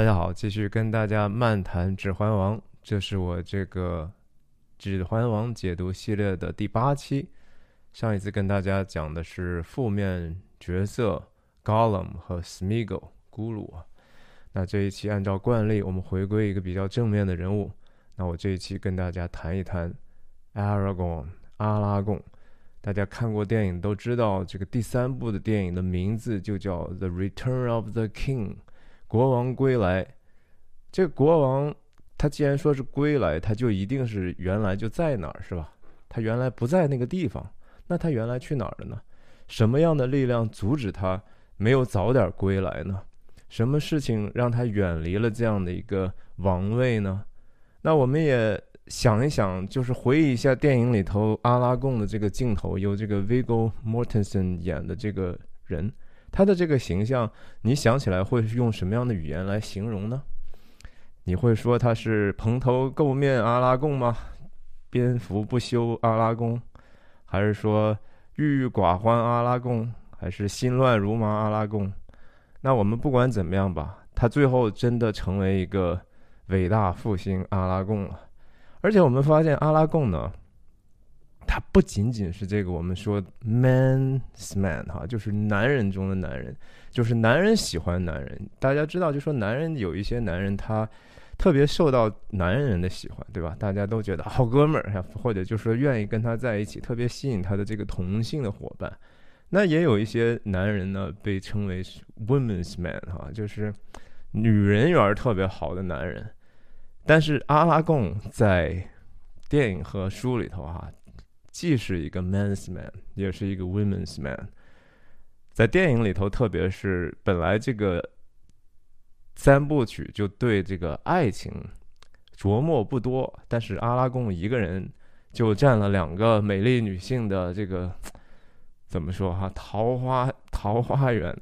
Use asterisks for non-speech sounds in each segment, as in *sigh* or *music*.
大家好，继续跟大家漫谈《指环王》，这是我这个《指环王》解读系列的第八期。上一次跟大家讲的是负面角色 Gollum 和 Smeagol 咕噜啊。那这一期按照惯例，我们回归一个比较正面的人物。那我这一期跟大家谈一谈 Aragorn 阿拉贡。大家看过电影都知道，这个第三部的电影的名字就叫《The Return of the King》。国王归来，这国王他既然说是归来，他就一定是原来就在哪儿，是吧？他原来不在那个地方，那他原来去哪儿了呢？什么样的力量阻止他没有早点归来呢？什么事情让他远离了这样的一个王位呢？那我们也想一想，就是回忆一下电影里头阿拉贡的这个镜头，由这个 Viggo Mortensen 演的这个人。他的这个形象，你想起来会用什么样的语言来形容呢？你会说他是蓬头垢面阿拉贡吗？蝙蝠不休阿拉贡，还是说郁郁寡欢阿拉贡，还是心乱如麻阿拉贡？那我们不管怎么样吧，他最后真的成为一个伟大复兴阿拉贡了。而且我们发现阿拉贡呢。他不仅仅是这个我们说 man's man 哈，就是男人中的男人，就是男人喜欢男人。大家知道，就说男人有一些男人他特别受到男人的喜欢，对吧？大家都觉得好哥们儿，或者就说愿意跟他在一起，特别吸引他的这个同性的伙伴。那也有一些男人呢，被称为 women's man 哈，就是女人缘特别好的男人。但是阿拉贡在电影和书里头哈。既是一个 man's man，也是一个 women's man。在电影里头，特别是本来这个三部曲就对这个爱情琢磨不多，但是阿拉贡一个人就占了两个美丽女性的这个 *tsk* 怎么说哈桃花桃花源。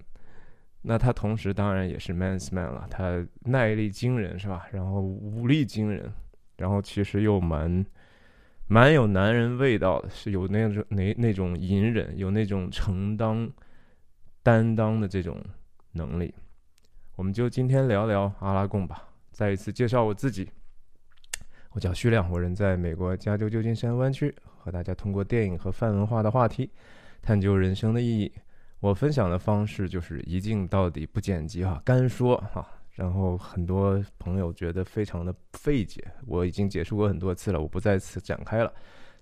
那他同时当然也是 man's man 了，他耐力惊人是吧？然后武力惊人，然后其实又蛮。蛮有男人味道的，是有那种那那种隐忍，有那种承担、担当的这种能力。我们就今天聊聊阿拉贡吧。再一次介绍我自己，我叫徐亮，我人在美国加州旧金山湾区，和大家通过电影和泛文化的话题，探究人生的意义。我分享的方式就是一镜到底，不剪辑哈，干说哈。然后很多朋友觉得非常的费解，我已经解释过很多次了，我不再次展开了。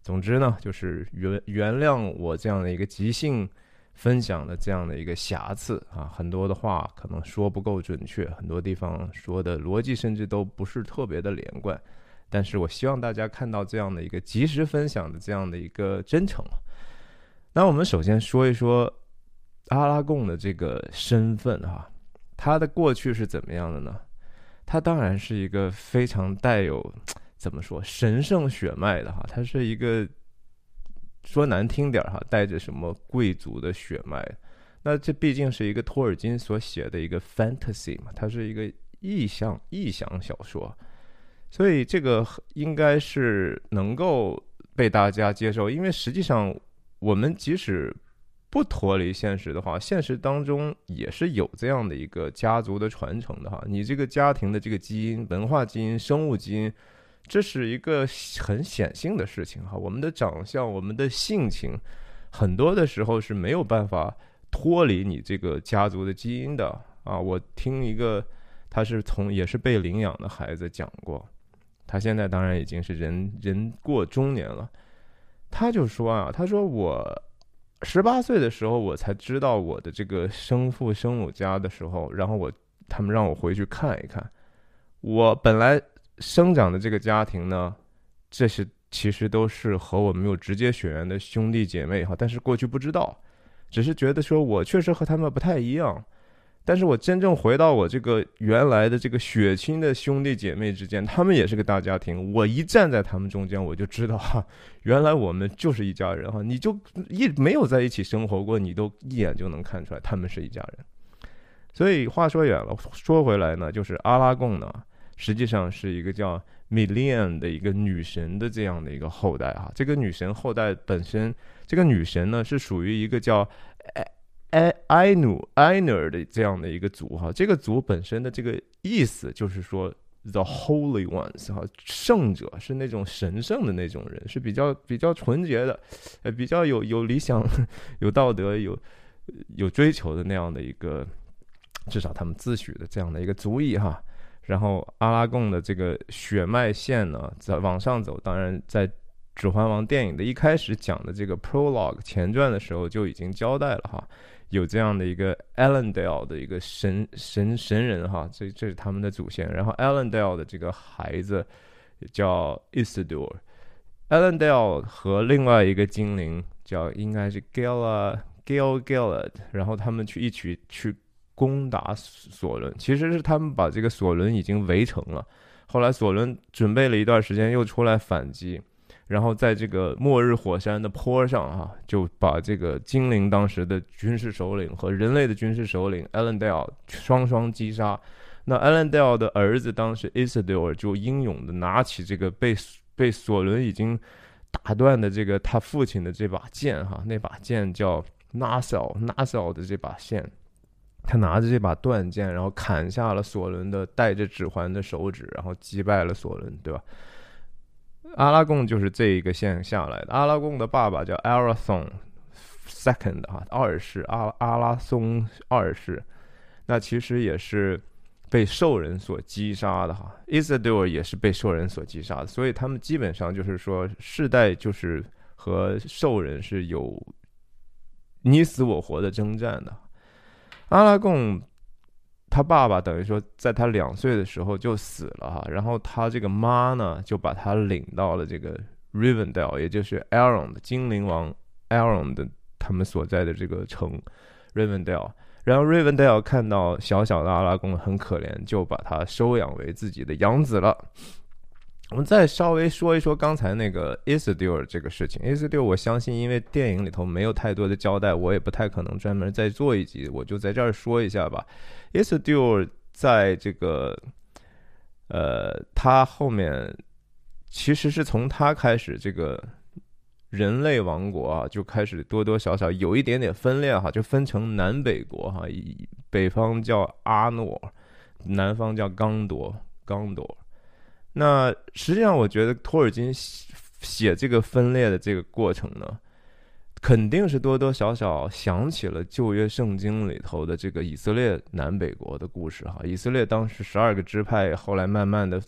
总之呢，就是原原谅我这样的一个即兴分享的这样的一个瑕疵啊，很多的话可能说不够准确，很多地方说的逻辑甚至都不是特别的连贯。但是我希望大家看到这样的一个及时分享的这样的一个真诚。那我们首先说一说阿拉贡的这个身份哈。他的过去是怎么样的呢？他当然是一个非常带有 *tsk* 怎么说神圣血脉的哈，他是一个说难听点哈，带着什么贵族的血脉。那这毕竟是一个托尔金所写的一个 fantasy 嘛，它是一个意象意象小说，所以这个应该是能够被大家接受，因为实际上我们即使。不脱离现实的话，现实当中也是有这样的一个家族的传承的哈。你这个家庭的这个基因、文化基因、生物基因，这是一个很显性的事情哈。我们的长相、我们的性情，很多的时候是没有办法脱离你这个家族的基因的啊。我听一个他是从也是被领养的孩子讲过，他现在当然已经是人人过中年了，他就说啊，他说我。十八岁的时候，我才知道我的这个生父生母家的时候，然后我他们让我回去看一看。我本来生长的这个家庭呢，这些其实都是和我没有直接血缘的兄弟姐妹哈，但是过去不知道，只是觉得说我确实和他们不太一样。但是我真正回到我这个原来的这个血亲的兄弟姐妹之间，他们也是个大家庭。我一站在他们中间，我就知道哈，原来我们就是一家人哈。你就一没有在一起生活过，你都一眼就能看出来他们是一家人。所以话说远了，说回来呢，就是阿拉贡呢，实际上是一个叫米莉安的一个女神的这样的一个后代哈。这个女神后代本身，这个女神呢是属于一个叫。埃埃努埃努尔的这样的一个族哈，这个族本身的这个意思就是说 the holy ones 哈，圣者是那种神圣的那种人，是比较比较纯洁的，呃，比较有有理想、*laughs* 有道德、有有追求的那样的一个，至少他们自诩的这样的一个族裔哈。然后阿拉贡的这个血脉线呢，在往上走，当然在。《指环王》电影的一开始讲的这个 prologue 前传的时候就已经交代了哈，有这样的一个 Elendil 的一个神神神人哈，这这是他们的祖先。然后 Elendil 的这个孩子叫 Isildur，Elendil 和另外一个精灵叫应该是 Gala Gal Galad，然后他们去一起去攻打索伦，其实是他们把这个索伦已经围城了。后来索伦准备了一段时间又出来反击。然后在这个末日火山的坡上，哈，就把这个精灵当时的军事首领和人类的军事首领 Elendil 双双击杀。那 Elendil 的儿子当时 Isidore 就英勇的拿起这个被被索伦已经打断的这个他父亲的这把剑，哈，那把剑叫 Nasal Nasal 的这把剑，他拿着这把断剑，然后砍下了索伦的带着指环的手指，然后击败了索伦，对吧？阿拉贡就是这一个线下来的。阿拉贡的爸爸叫 Arathon Second 哈，二世阿阿拉松二世，那其实也是被兽人所击杀的哈。Isidore 也是被兽人所击杀的，所以他们基本上就是说世代就是和兽人是有你死我活的征战的。阿拉贡。他爸爸等于说，在他两岁的时候就死了哈，然后他这个妈呢，就把他领到了这个 Rivendell，也就是 Elrond 的精灵王 Elrond 的他们所在的这个城 Rivendell。然后 Rivendell 看到小小的阿拉贡很可怜，就把他收养为自己的养子了。我们再稍微说一说刚才那个 Isildur 这个事情。Isildur，我相信因为电影里头没有太多的交代，我也不太可能专门再做一集，我就在这儿说一下吧。Isildur 在这个，呃，他后面其实是从他开始，这个人类王国啊就开始多多少少有一点点分裂哈，就分成南北国哈，北方叫阿诺，南方叫刚铎，刚铎。那实际上，我觉得托尔金写这个分裂的这个过程呢，肯定是多多少少想起了旧约圣经里头的这个以色列南北国的故事哈。以色列当时十二个支派，后来慢慢的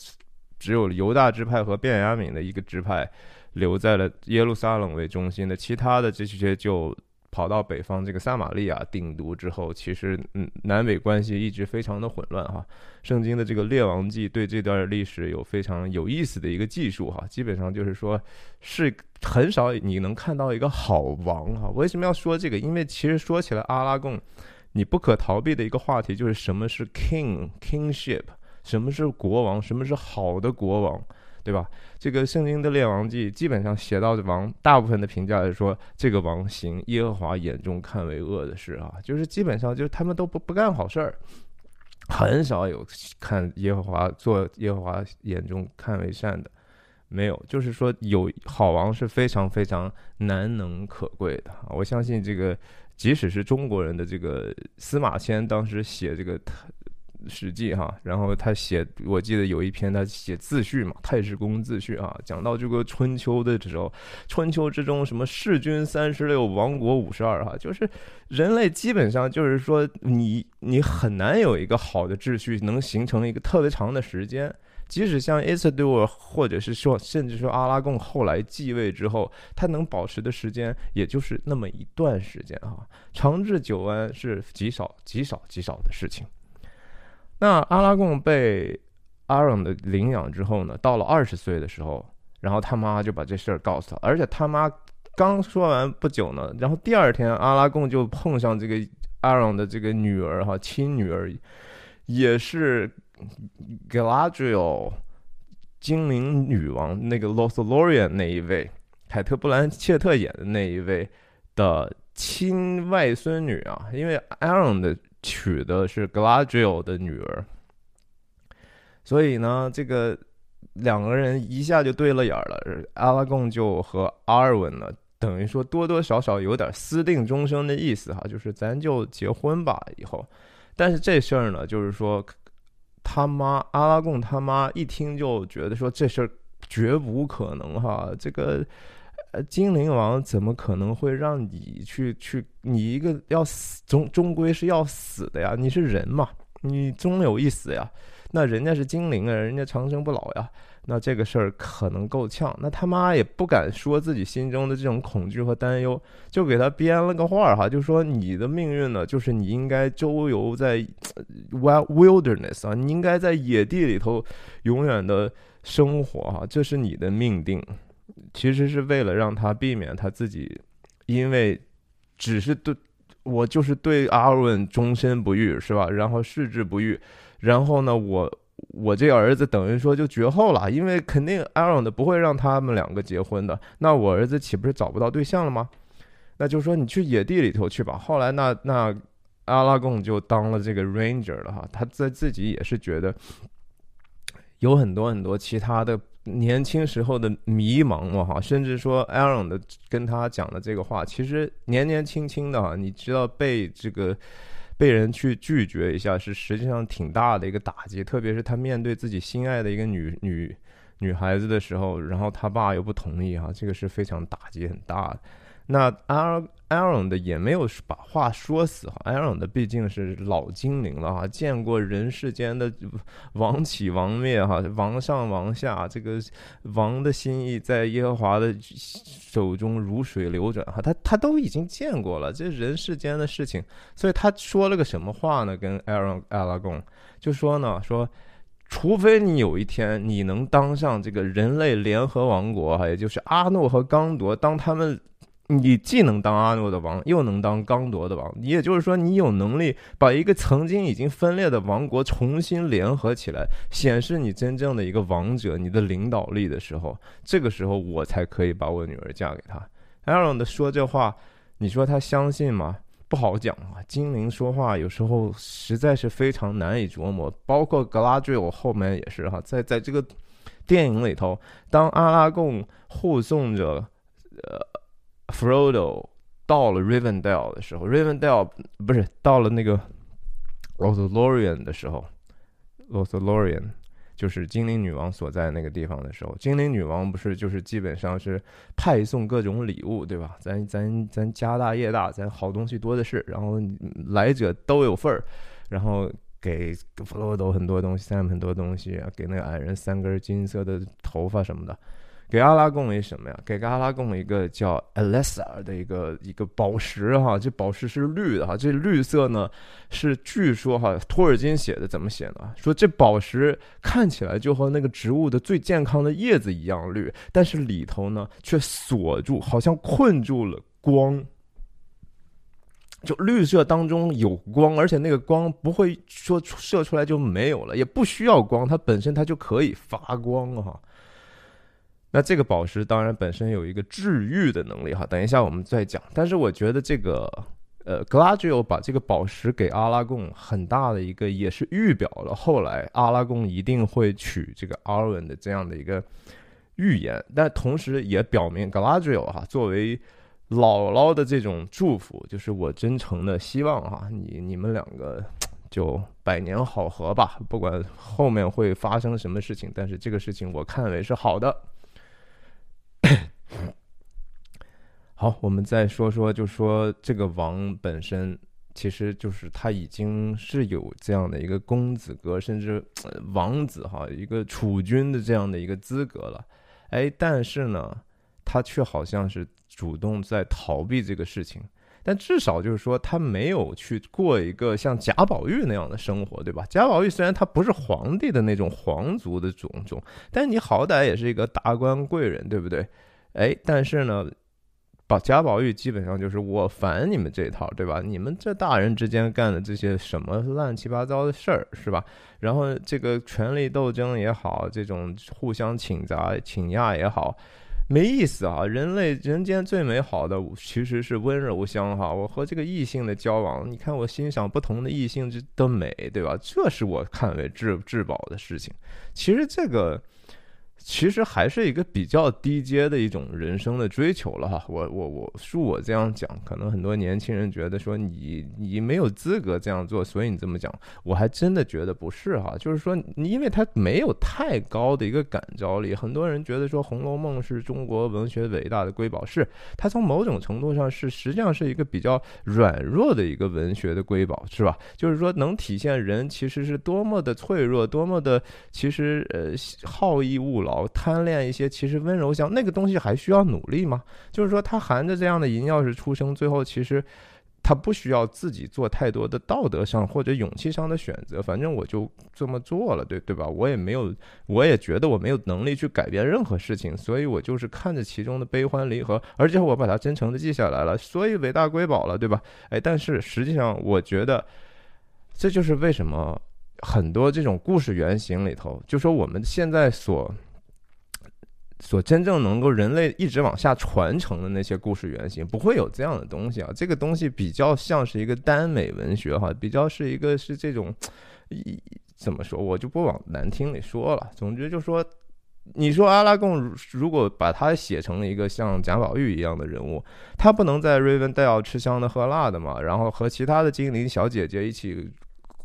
只有犹大支派和便雅悯的一个支派留在了耶路撒冷为中心的，其他的这些就。跑到北方这个撒玛利亚定都之后，其实嗯，南北关系一直非常的混乱哈。圣经的这个列王记对这段历史有非常有意思的一个记述哈。基本上就是说，是很少你能看到一个好王哈。为什么要说这个？因为其实说起来阿拉贡，你不可逃避的一个话题就是什么是 king kingship，什么是国王，什么是好的国王。对吧？这个圣经的列王记基本上写到的王，大部分的评价是说这个王行耶和华眼中看为恶的事啊，就是基本上就是他们都不不干好事儿，很少有看耶和华做耶和华眼中看为善的，没有。就是说有好王是非常非常难能可贵的。我相信这个，即使是中国人的这个司马迁当时写这个。史记哈，然后他写，我记得有一篇他写自序嘛，《太史公自序》啊，讲到这个春秋的时候，春秋之中什么弑君三十六，亡国五十二哈，就是人类基本上就是说，你你很难有一个好的秩序能形成一个特别长的时间，即使像 Isildur 或者是说甚至说阿拉贡后来继位之后，他能保持的时间也就是那么一段时间啊，长治久安是极少极少极少的事情。那阿拉贡被阿朗的领养之后呢，到了二十岁的时候，然后他妈就把这事儿告诉他，而且他妈刚说完不久呢，然后第二天阿拉贡就碰上这个阿朗的这个女儿哈，亲女儿，也是 Galadriel 精灵女王那个 Lothlorien 那一位，凯特·布兰切特演的那一位的亲外孙女啊，因为阿朗的。娶的是 Gladriel 的女儿，所以呢，这个两个人一下就对了眼了。阿拉贡就和阿尔文呢等于说多多少少有点私定终生的意思哈，就是咱就结婚吧以后。但是这事儿呢，就是说他妈阿拉贡他妈一听就觉得说这事儿绝无可能哈，这个呃精灵王怎么可能会让你去去你一个要死终终归是要死的呀？你是人嘛，你终有一死呀。那人家是精灵啊，人家长生不老呀。那这个事儿可能够呛，那他妈也不敢说自己心中的这种恐惧和担忧，就给他编了个话儿哈，就说你的命运呢，就是你应该周游在 wilderness 啊，你应该在野地里头永远的生活哈，这是你的命定。其实是为了让他避免他自己，因为只是对我就是对阿文终身不育是吧？然后矢志不渝，然后呢我。我这儿子等于说就绝后了，因为肯定 Aaron 的不会让他们两个结婚的。那我儿子岂不是找不到对象了吗？那就说你去野地里头去吧。后来那那阿拉贡就当了这个 Ranger 了哈，他在自己也是觉得有很多很多其他的年轻时候的迷茫嘛哈，甚至说 Aaron 的跟他讲的这个话，其实年年轻轻的哈，你知道被这个。*laughs* 被人去拒绝一下，是实际上挺大的一个打击，特别是他面对自己心爱的一个女女女孩子的时候，然后他爸又不同意哈，这个是非常打击很大的。那 Aaron 的也没有把话说死哈，Aaron 的毕竟是老精灵了哈，见过人世间的王起王灭哈，王上王下，这个王的心意在耶和华的手中如水流转哈，他他都已经见过了这人世间的事情，所以他说了个什么话呢？跟 Aaron 阿拉贡就说呢，说除非你有一天你能当上这个人类联合王国哈，也就是阿诺和刚铎，当他们。你既能当阿诺的王，又能当刚铎的王，也就是说，你有能力把一个曾经已经分裂的王国重新联合起来，显示你真正的一个王者，你的领导力的时候，这个时候我才可以把我女儿嫁给他。艾伦的说这话，你说他相信吗？不好讲啊。精灵说话有时候实在是非常难以琢磨，包括格拉坠，我后面也是哈，在在这个电影里头，当阿拉贡护送着，呃。Frodo 到了 Rivendell 的时候，Rivendell 不是到了那个 Lothlorien 的时候，Lothlorien 就是精灵女王所在那个地方的时候，精灵女王不是就是基本上是派送各种礼物，对吧？咱咱咱家大业大，咱好东西多的是，然后来者都有份儿，然后给 Frodo 很多东西，Sam 很多东西，给那个矮人三根金色的头发什么的。给阿拉贡一什么呀？给阿拉贡一个叫 a l e s a 的一个一个宝石哈，这宝石是绿的哈，这绿色呢是据说哈，托尔金写的怎么写呢？说这宝石看起来就和那个植物的最健康的叶子一样绿，但是里头呢却锁住，好像困住了光。就绿色当中有光，而且那个光不会说射出来就没有了，也不需要光，它本身它就可以发光哈。那这个宝石当然本身有一个治愈的能力哈，等一下我们再讲。但是我觉得这个呃，格拉吉欧把这个宝石给阿拉贡，很大的一个也是预表了后来阿拉贡一定会娶这个阿尔文的这样的一个预言，但同时也表明格拉吉欧哈作为姥姥的这种祝福，就是我真诚的希望哈，你你们两个就百年好合吧，不管后面会发生什么事情，但是这个事情我看为是好的。*coughs* 好，我们再说说，就说这个王本身，其实就是他已经是有这样的一个公子哥，甚至王子哈，一个储君的这样的一个资格了。哎，但是呢，他却好像是主动在逃避这个事情。但至少就是说，他没有去过一个像贾宝玉那样的生活，对吧？贾宝玉虽然他不是皇帝的那种皇族的种种，但你好歹也是一个达官贵人，对不对？哎，但是呢，把贾宝玉基本上就是我烦你们这套，对吧？你们这大人之间干的这些什么乱七八糟的事儿，是吧？然后这个权力斗争也好，这种互相请砸请压也好。没意思啊！人类人间最美好的其实是温柔乡哈。我和这个异性的交往，你看我欣赏不同的异性之的美，对吧？这是我看为至至宝的事情。其实这个其实还是一个比较低阶的一种人生的追求了哈。我我我恕我这样讲，可能很多年轻人觉得说你你没有资格这样做，所以你这么讲，我还真的觉得不是哈。就是说，因为它没有太高的一个感召力，很多人觉得说《红楼梦》是中国文学伟大的瑰宝，是它从某种程度上是实际上是一个比较软弱的一个文学的瑰宝，是吧？就是说能体现人其实是多么的脆弱，多么的其实呃好逸恶劳。贪恋一些其实温柔乡那个东西还需要努力吗？就是说他含着这样的银钥匙出生，最后其实他不需要自己做太多的道德上或者勇气上的选择，反正我就这么做了，对对吧？我也没有，我也觉得我没有能力去改变任何事情，所以我就是看着其中的悲欢离合，而且我把它真诚的记下来了，所以伟大瑰宝了，对吧？哎，但是实际上我觉得这就是为什么很多这种故事原型里头，就说我们现在所。所真正能够人类一直往下传承的那些故事原型，不会有这样的东西啊！这个东西比较像是一个耽美文学哈，比较是一个是这种，怎么说，我就不往难听里说了。总之就说，你说阿拉贡如果把他写成了一个像贾宝玉一样的人物，他不能在瑞文戴奥吃香的喝辣的嘛？然后和其他的精灵小姐姐一起。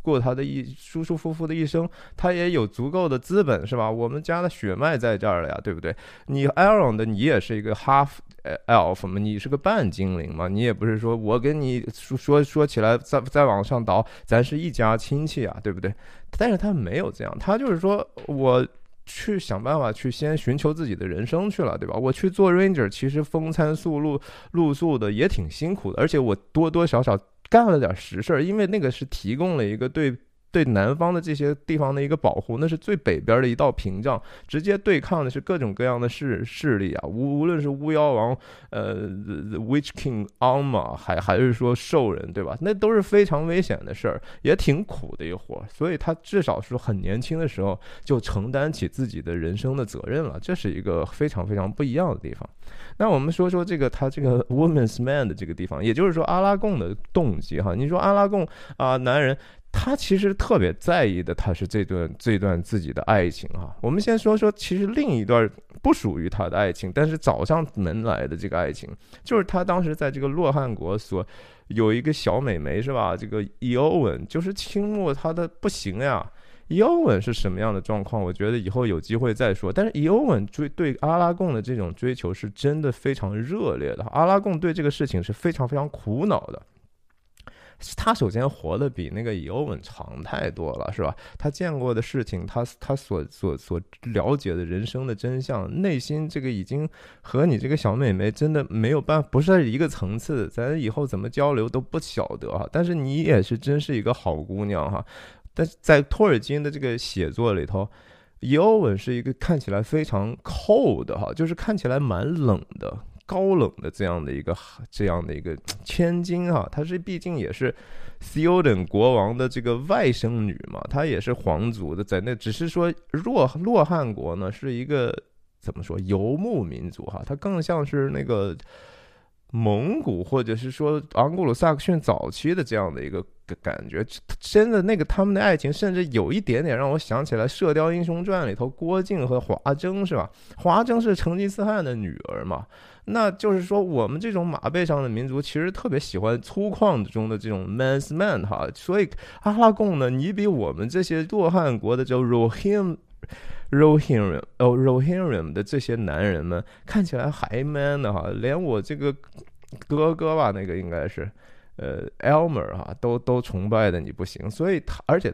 过他的一舒舒服服的一生，他也有足够的资本，是吧？我们家的血脉在这儿了呀，对不对？你 Aaron 的，你也是一个 half elf 嘛，你是个半精灵嘛，你也不是说我跟你说说说起来，再再往上倒，咱是一家亲戚啊，对不对？但是他没有这样，他就是说我去想办法去先寻求自己的人生去了，对吧？我去做 ranger，其实风餐宿露露宿的也挺辛苦的，而且我多多少少。干了点实事儿，因为那个是提供了一个对对南方的这些地方的一个保护，那是最北边的一道屏障，直接对抗的是各种各样的势势力啊，无无论是巫妖王，呃，Witch King Alma，还还是说兽人，对吧？那都是非常危险的事儿，也挺苦的一活儿，所以他至少是很年轻的时候就承担起自己的人生的责任了，这是一个非常非常不一样的地方。那我们说说这个他这个 woman's man 的这个地方，也就是说阿拉贡的动机哈。你说阿拉贡啊，男人他其实特别在意的，他是这段这段自己的爱情哈。我们先说说，其实另一段不属于他的爱情，但是找上门来的这个爱情，就是他当时在这个洛汗国所有一个小美眉是吧？这个伊欧文就是倾慕他的不行呀。伊欧文是什么样的状况？我觉得以后有机会再说。但是伊欧文追对阿拉贡的这种追求是真的非常热烈的。阿拉贡对这个事情是非常非常苦恼的。他首先活得比那个伊欧文长太多了，是吧？他见过的事情，他他所所所了解的人生的真相，内心这个已经和你这个小妹妹真的没有办法，不是一个层次。咱以后怎么交流都不晓得哈。但是你也是真是一个好姑娘哈。但是在托尔金的这个写作里头，伊欧文是一个看起来非常 cold 哈，就是看起来蛮冷的、高冷的这样的一个这样的一个千金哈。她是毕竟也是 Theoden 国王的这个外甥女嘛，她也是皇族的，在那只是说洛洛汗国呢是一个怎么说游牧民族哈，它更像是那个。蒙古或者是说昂古鲁萨克逊早期的这样的一个感觉，真的那个他们的爱情，甚至有一点点让我想起来《射雕英雄传》里头郭靖和华筝，是吧？华筝是成吉思汗的女儿嘛？那就是说，我们这种马背上的民族，其实特别喜欢粗犷中的这种 man's man 哈。所以阿拉贡呢，你比我们这些洛汉国的叫 Rohim。Rohirrim 哦，Rohirrim 的这些男人们看起来还 man 的哈，连我这个哥哥吧，那个应该是呃 Elmer 哈，都都崇拜的你不行，所以他而且。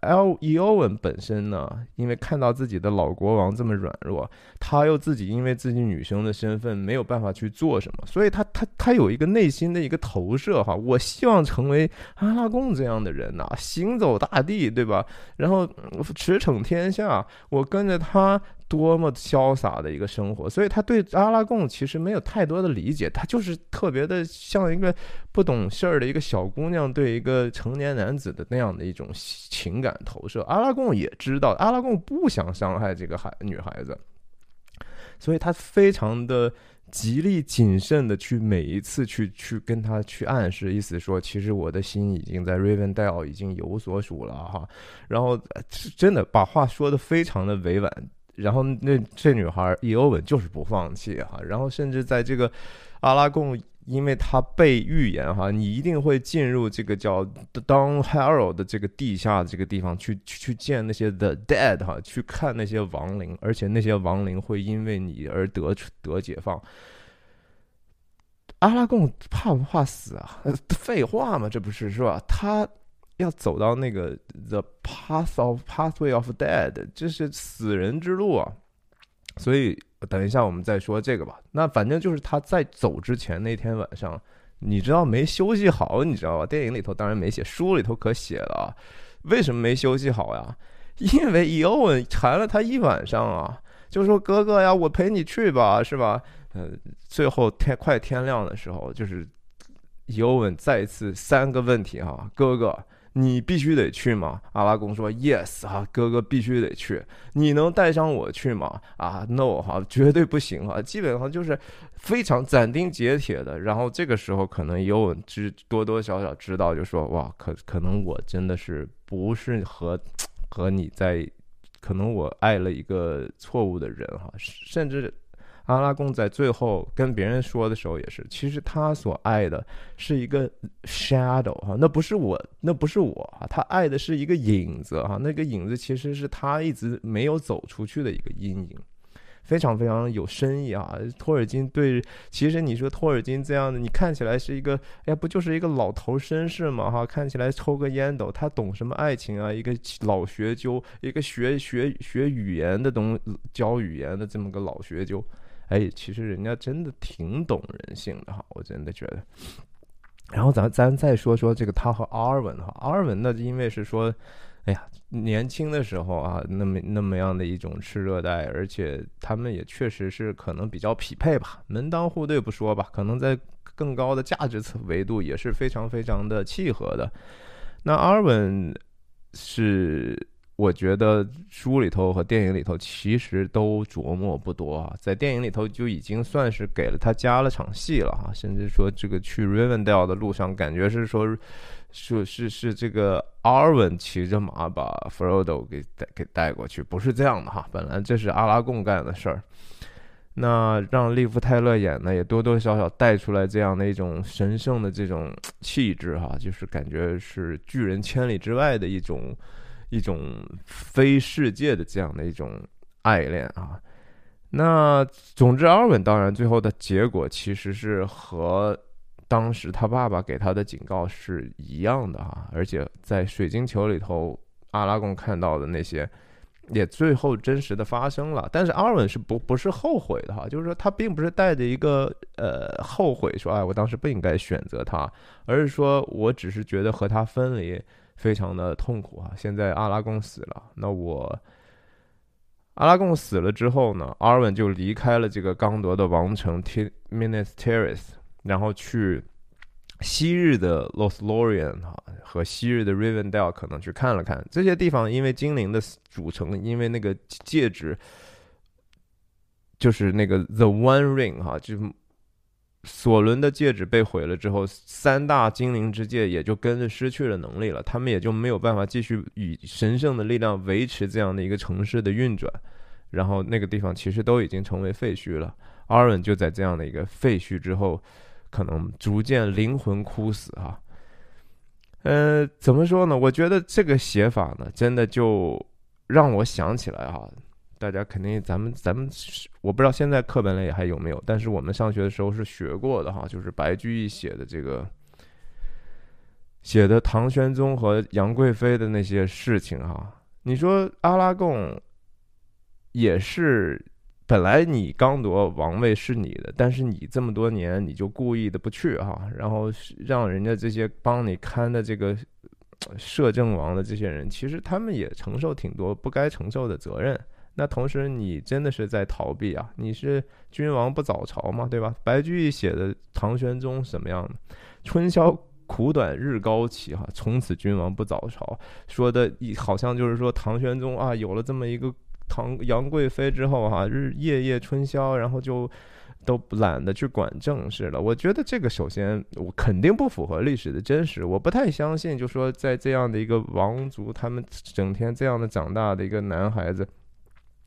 L E O N 本身呢，因为看到自己的老国王这么软弱，他又自己因为自己女生的身份没有办法去做什么，所以他他他有一个内心的一个投射哈，我希望成为阿拉贡这样的人呐，行走大地，对吧？然后驰骋天下，我跟着他。多么潇洒的一个生活，所以他对阿拉贡其实没有太多的理解，他就是特别的像一个不懂事儿的一个小姑娘对一个成年男子的那样的一种情感投射。阿拉贡也知道，阿拉贡不想伤害这个孩女孩子，所以他非常的极力谨慎的去每一次去去跟他去暗示，意思说其实我的心已经在 Raven Dell 已经有所属了哈，然后真的把话说的非常的委婉。然后那这女孩伊欧文就是不放弃哈，然后甚至在这个阿拉贡。因为他被预言哈，你一定会进入这个叫 Don Harrow 的这个地下这个地方去去去见那些 The Dead 哈，去看那些亡灵，而且那些亡灵会因为你而得得解放。阿拉贡怕不怕死啊？*laughs* 废话嘛，这不是是吧？他要走到那个 The Path of Pathway of Dead，这是死人之路啊，所以。等一下，我们再说这个吧。那反正就是他在走之前那天晚上，你知道没休息好，你知道吧？电影里头当然没写，书里头可写了。为什么没休息好呀？因为伊欧文缠了他一晚上啊，就说哥哥呀，我陪你去吧，是吧？呃，最后天快天亮的时候，就是伊欧文再一次三个问题哈，哥哥。你必须得去吗？阿拉贡说：“Yes，哈，哥哥必须得去。你能带上我去吗？啊，No，哈，绝对不行啊！基本上就是非常斩钉截铁的。然后这个时候可能也有知多多少少知道，就说哇，可可能我真的是不是和和你在，可能我爱了一个错误的人哈，甚至。”阿拉贡在最后跟别人说的时候也是，其实他所爱的是一个 shadow 哈，那不是我，那不是我啊，他爱的是一个影子哈，那个影子其实是他一直没有走出去的一个阴影，非常非常有深意啊。托尔金对，其实你说托尔金这样的，你看起来是一个，哎，不就是一个老头绅士嘛哈，看起来抽个烟斗，他懂什么爱情啊？一个老学究，一个学学学语言的东教语言的这么个老学究。哎，其实人家真的挺懂人性的哈，我真的觉得。然后咱咱再说说这个他和阿尔文哈，阿尔文呢，因为是说，哎呀，年轻的时候啊，那么那么样的一种炽热带，而且他们也确实是可能比较匹配吧，门当户对不说吧，可能在更高的价值层维度也是非常非常的契合的。那阿尔文是。我觉得书里头和电影里头其实都琢磨不多啊，在电影里头就已经算是给了他加了场戏了哈，甚至说这个去 Rivendell 的路上，感觉是说，是是是这个 Arwen 骑着马把 Frodo 给带给带过去，不是这样的哈，本来这是阿拉贡干的事儿，那让利夫泰勒演呢，也多多少少带出来这样的一种神圣的这种气质哈，就是感觉是拒人千里之外的一种。一种非世界的这样的一种爱恋啊，那总之，阿尔文当然最后的结果其实是和当时他爸爸给他的警告是一样的哈，而且在水晶球里头，阿拉贡看到的那些也最后真实的发生了。但是阿尔文是不不是后悔的哈，就是说他并不是带着一个呃后悔说哎我当时不应该选择他，而是说我只是觉得和他分离。非常的痛苦啊！现在阿拉贡死了，那我阿拉贡死了之后呢？阿尔文就离开了这个刚铎的王城 T Minas Tirith，然后去昔日的 Lothlorien 哈和昔日的 Rivendell 可能去看了看这些地方，因为精灵的组成，因为那个戒指就是那个 The One Ring 哈就。索伦的戒指被毁了之后，三大精灵之戒也就跟着失去了能力了，他们也就没有办法继续以神圣的力量维持这样的一个城市的运转，然后那个地方其实都已经成为废墟了。阿尔文就在这样的一个废墟之后，可能逐渐灵魂枯死哈。呃，怎么说呢？我觉得这个写法呢，真的就让我想起来哈。大家肯定，咱们咱们我不知道现在课本里还有没有，但是我们上学的时候是学过的哈，就是白居易写的这个写的唐玄宗和杨贵妃的那些事情哈。你说阿拉贡也是本来你刚夺王位是你的，但是你这么多年你就故意的不去哈，然后让人家这些帮你看的这个摄政王的这些人，其实他们也承受挺多不该承受的责任。那同时，你真的是在逃避啊！你是君王不早朝嘛，对吧？白居易写的唐玄宗什么样的？春宵苦短日高起，哈，从此君王不早朝。说的好像就是说唐玄宗啊，有了这么一个唐杨贵妃之后，哈，日夜夜春宵，然后就都懒得去管政事了。我觉得这个首先我肯定不符合历史的真实，我不太相信，就说在这样的一个王族，他们整天这样的长大的一个男孩子。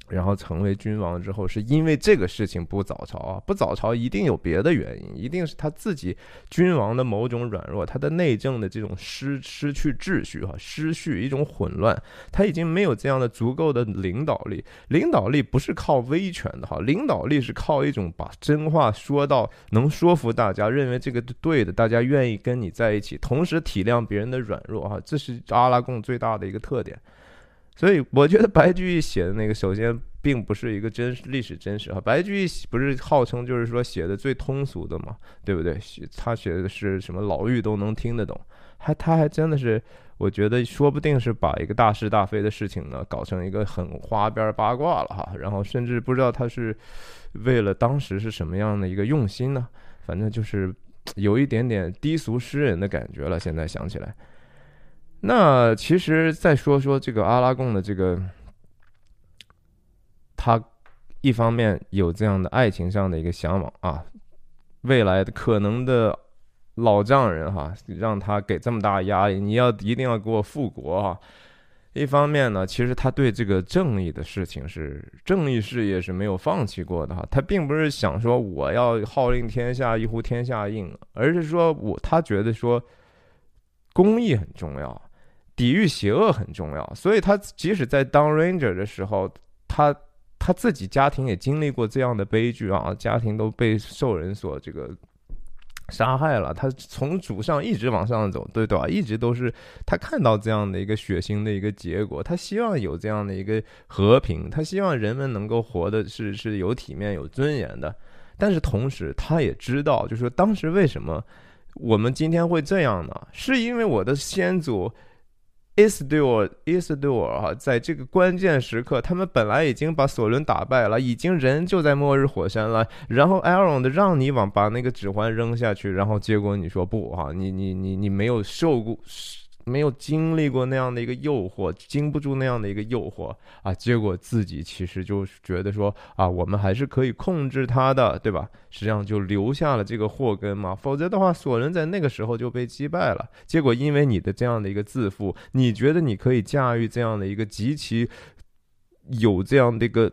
然后成为君王之后，是因为这个事情不早朝啊，不早朝一定有别的原因，一定是他自己君王的某种软弱，他的内政的这种失失去秩序哈，失序一种混乱，他已经没有这样的足够的领导力。领导力不是靠威权的哈，领导力是靠一种把真话说到能说服大家，认为这个对的，大家愿意跟你在一起，同时体谅别人的软弱哈，这是阿拉贡最大的一个特点。所以我觉得白居易写的那个，首先并不是一个真实历史真实哈。白居易不是号称就是说写的最通俗的嘛，对不对？他写的是什么老妪都能听得懂，还他还真的是，我觉得说不定是把一个大是大非的事情呢，搞成一个很花边八卦了哈。然后甚至不知道他是为了当时是什么样的一个用心呢？反正就是有一点点低俗诗人的感觉了。现在想起来。那其实再说说这个阿拉贡的这个，他一方面有这样的爱情上的一个向往啊，未来的可能的老丈人哈，让他给这么大压力，你要一定要给我复国啊。一方面呢，其实他对这个正义的事情是正义事业是没有放弃过的哈，他并不是想说我要号令天下一呼天下应，而是说我他觉得说公益很重要。抵御邪恶很重要，所以他即使在当 ranger 的时候，他他自己家庭也经历过这样的悲剧啊，家庭都被兽人所这个杀害了。他从主上一直往上走，对对吧？一直都是他看到这样的一个血腥的一个结果，他希望有这样的一个和平，他希望人们能够活的是是有体面、有尊严的。但是同时，他也知道，就是说当时为什么我们今天会这样呢？是因为我的先祖。伊斯杜尔，伊斯杜尔哈，在这个关键时刻，他们本来已经把索伦打败了，已经人就在末日火山了。然后艾隆的让你往把那个指环扔下去，然后结果你说不啊，你你你你没有受过。没有经历过那样的一个诱惑，经不住那样的一个诱惑啊，结果自己其实就觉得说啊，我们还是可以控制他的，对吧？实际上就留下了这个祸根嘛。否则的话，索伦在那个时候就被击败了。结果因为你的这样的一个自负，你觉得你可以驾驭这样的一个极其有这样的一个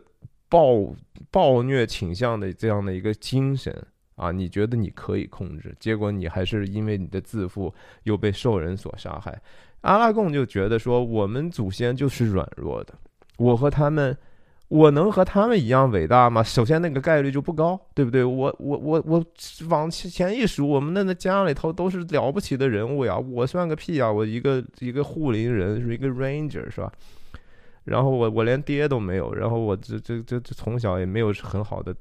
暴暴虐倾向的这样的一个精神。啊，你觉得你可以控制，结果你还是因为你的自负又被兽人所杀害。阿拉贡就觉得说，我们祖先就是软弱的，我和他们，我能和他们一样伟大吗？首先那个概率就不高，对不对？我我我我往前一数，我们那那家里头都是了不起的人物呀，我算个屁呀！我一个一个护林人，是一个 ranger 是吧？然后我我连爹都没有，然后我这这这这从小也没有很好的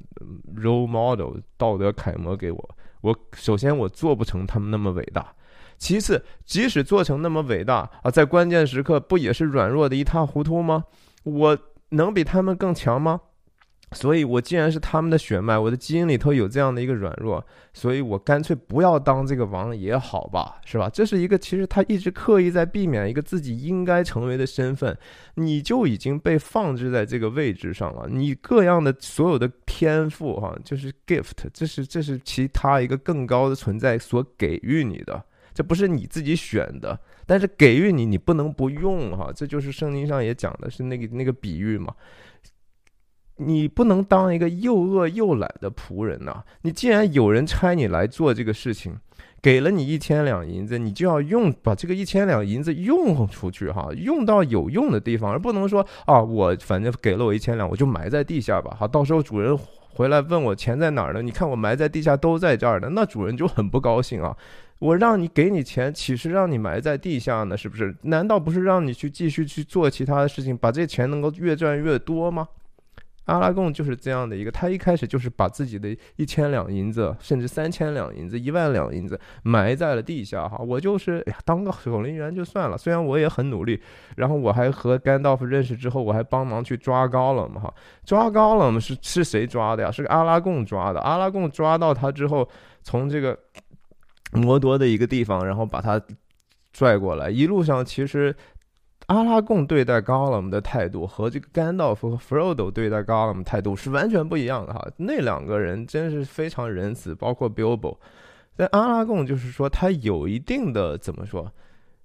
role model 道德楷模给我。我首先我做不成他们那么伟大，其次即使做成那么伟大啊，在关键时刻不也是软弱的一塌糊涂吗？我能比他们更强吗？所以，我既然是他们的血脉，我的基因里头有这样的一个软弱，所以我干脆不要当这个王也好吧，是吧？这是一个其实他一直刻意在避免一个自己应该成为的身份，你就已经被放置在这个位置上了。你各样的所有的天赋，哈，就是 gift，这是这是其他一个更高的存在所给予你的，这不是你自己选的，但是给予你，你不能不用，哈，这就是圣经上也讲的是那个那个比喻嘛。你不能当一个又饿又懒的仆人呐！你既然有人差你来做这个事情，给了你一千两银子，你就要用把这个一千两银子用出去哈，用到有用的地方，而不能说啊，我反正给了我一千两，我就埋在地下吧。好，到时候主人回来问我钱在哪儿呢？你看我埋在地下都在这儿呢，那主人就很不高兴啊。我让你给你钱，岂是让你埋在地下呢？是不是？难道不是让你去继续去做其他的事情，把这钱能够越赚越多吗？阿拉贡就是这样的一个，他一开始就是把自己的一千两银子，甚至三千两银子、一万两银子埋在了地下。哈，我就是呀，当个守林员就算了。虽然我也很努力，然后我还和甘道夫认识之后，我还帮忙去抓高冷嘛。哈，抓高冷是是谁抓的呀？是阿拉贡抓的。阿拉贡抓到他之后，从这个摩多的一个地方，然后把他拽过来，一路上其实。阿拉贡对待高勒姆的态度和这个甘道夫和弗罗多对待高勒姆态度是完全不一样的哈。那两个人真是非常仁慈，包括 Bilbo。但阿拉贡就是说他有一定的怎么说，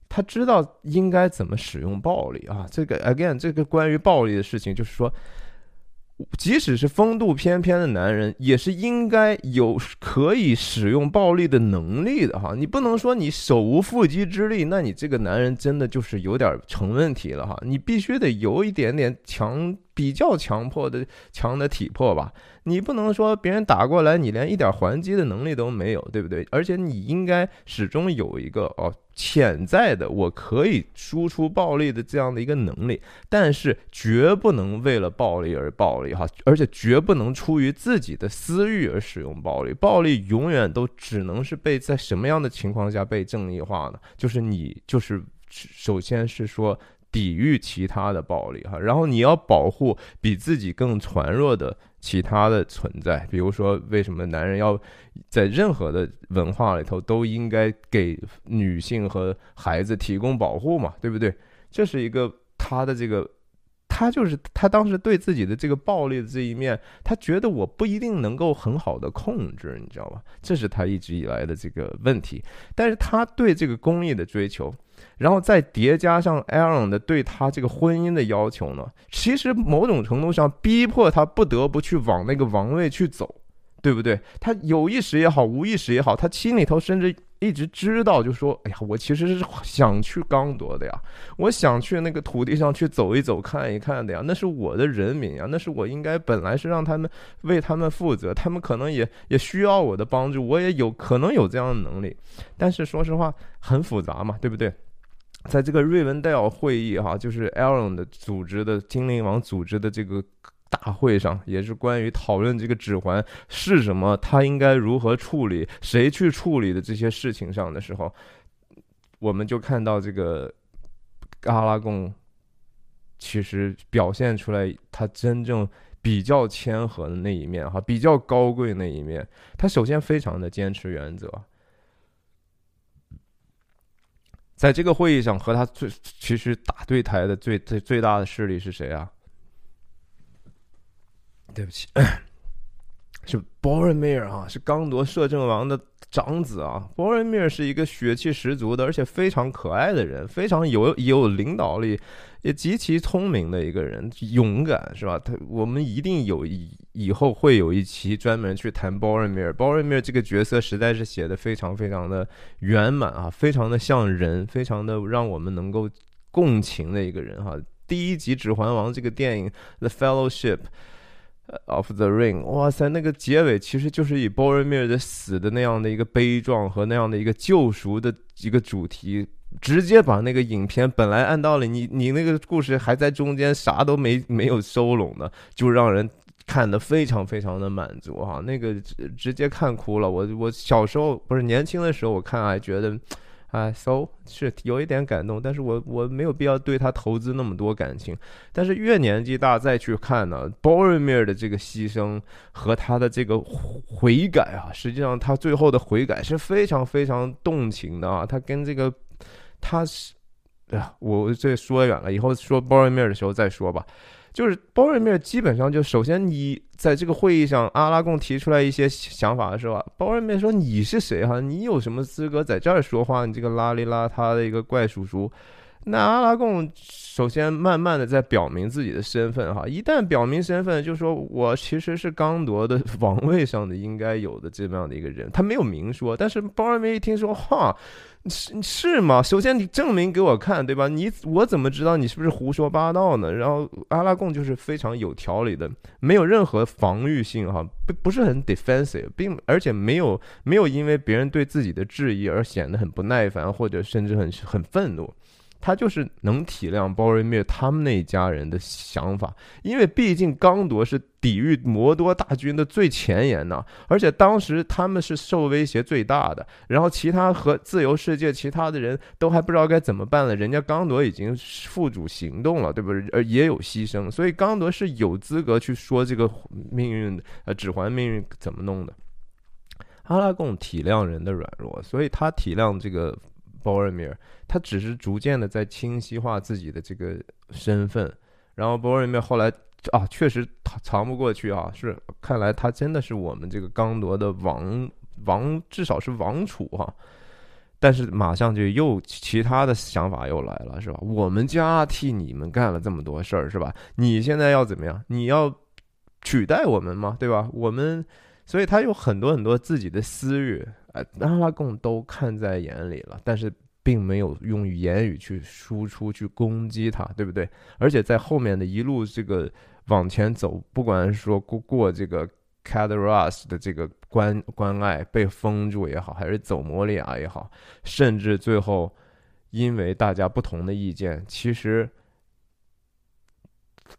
他知道应该怎么使用暴力啊。这个 again，这个关于暴力的事情，就是说即使是风度翩翩的男人，也是应该有可以使用暴力的能力的哈。你不能说你手无缚鸡之力，那你这个男人真的就是有点成问题了哈。你必须得有一点点强。比较强迫的强的体魄吧，你不能说别人打过来，你连一点还击的能力都没有，对不对？而且你应该始终有一个哦潜在的我可以输出暴力的这样的一个能力，但是绝不能为了暴力而暴力哈，而且绝不能出于自己的私欲而使用暴力，暴力永远都只能是被在什么样的情况下被正义化呢？就是你就是首先是说。抵御其他的暴力哈，然后你要保护比自己更孱弱的其他的存在，比如说为什么男人要在任何的文化里头都应该给女性和孩子提供保护嘛，对不对？这是一个他的这个，他就是他当时对自己的这个暴力的这一面，他觉得我不一定能够很好的控制，你知道吧？这是他一直以来的这个问题，但是他对这个公益的追求。然后再叠加上 Aaron 的对他这个婚姻的要求呢，其实某种程度上逼迫他不得不去往那个王位去走，对不对？他有意识也好，无意识也好，他心里头甚至一直知道，就说：“哎呀，我其实是想去刚铎的呀，我想去那个土地上去走一走、看一看的呀，那是我的人民呀，那是我应该本来是让他们为他们负责，他们可能也也需要我的帮助，我也有可能有这样的能力，但是说实话很复杂嘛，对不对？”在这个瑞文戴尔会议，哈，就是 Aaron 的组织的精灵王组织的这个大会上，也是关于讨论这个指环是什么，他应该如何处理，谁去处理的这些事情上的时候，我们就看到这个阿拉贡其实表现出来他真正比较谦和的那一面，哈，比较高贵那一面。他首先非常的坚持原则。在这个会议上和他最其实打对台的最最最大的势力是谁啊？对不起，是 Boromir 啊，是刚铎摄政王的长子啊。Boromir 是一个血气十足的，而且非常可爱的人，非常有有领导力。也极其聪明的一个人，勇敢是吧？他我们一定有以以后会有一期专门去谈 Boromir。Boromir 这个角色实在是写的非常非常的圆满啊，非常的像人，非常的让我们能够共情的一个人哈。第一集《指环王》这个电影《The Fellowship of the Ring》，哇塞，那个结尾其实就是以 Boromir 的死的那样的一个悲壮和那样的一个救赎的一个主题。直接把那个影片本来按道理你你那个故事还在中间啥都没没有收拢的，就让人看得非常非常的满足哈，那个直接看哭了。我我小时候不是年轻的时候我看还觉得，啊，so 是有一点感动，但是我我没有必要对他投资那么多感情。但是越年纪大再去看呢，Boromir 的这个牺牲和他的这个悔改啊，实际上他最后的悔改是非常非常动情的啊，他跟这个。他是，哎呀，我这说远了，以后说鲍瑞米尔的时候再说吧。就是包瑞面基本上就首先你在这个会议上，阿拉贡提出来一些想法的时候，包瑞面说你是谁哈？你有什么资格在这儿说话？你这个邋里邋遢的一个怪叔叔。那阿拉贡首先慢慢的在表明自己的身份哈，一旦表明身份，就说我其实是刚铎的王位上的应该有的这么样的一个人，他没有明说，但是鲍尔梅一听说哈，是是吗？首先你证明给我看，对吧？你我怎么知道你是不是胡说八道呢？然后阿拉贡就是非常有条理的，没有任何防御性哈，不不是很 defensive，并而且没有没有因为别人对自己的质疑而显得很不耐烦或者甚至很很愤怒。他就是能体谅鲍瑞灭他们那一家人的想法，因为毕竟刚铎是抵御摩多大军的最前沿呢，而且当时他们是受威胁最大的，然后其他和自由世界其他的人都还不知道该怎么办了，人家刚铎已经付诸行动了，对不对？呃，也有牺牲，所以刚铎是有资格去说这个命运，呃，指环命运怎么弄的。阿拉贡体谅人的软弱，所以他体谅这个。鲍尔米尔，他只是逐渐的在清晰化自己的这个身份，然后鲍尔米尔后来啊，确实藏不过去啊，是看来他真的是我们这个刚铎的王王，至少是王储哈。但是马上就又其他的想法又来了，是吧？我们家替你们干了这么多事儿，是吧？你现在要怎么样？你要取代我们吗？对吧？我们，所以他有很多很多自己的私欲，呃，阿拉贡都看在眼里了，但是并没有用言语去输出去攻击他，对不对？而且在后面的一路这个往前走，不管是说过过这个 c a d r a s 的这个关关隘被封住也好，还是走摩利亚也好，甚至最后因为大家不同的意见，其实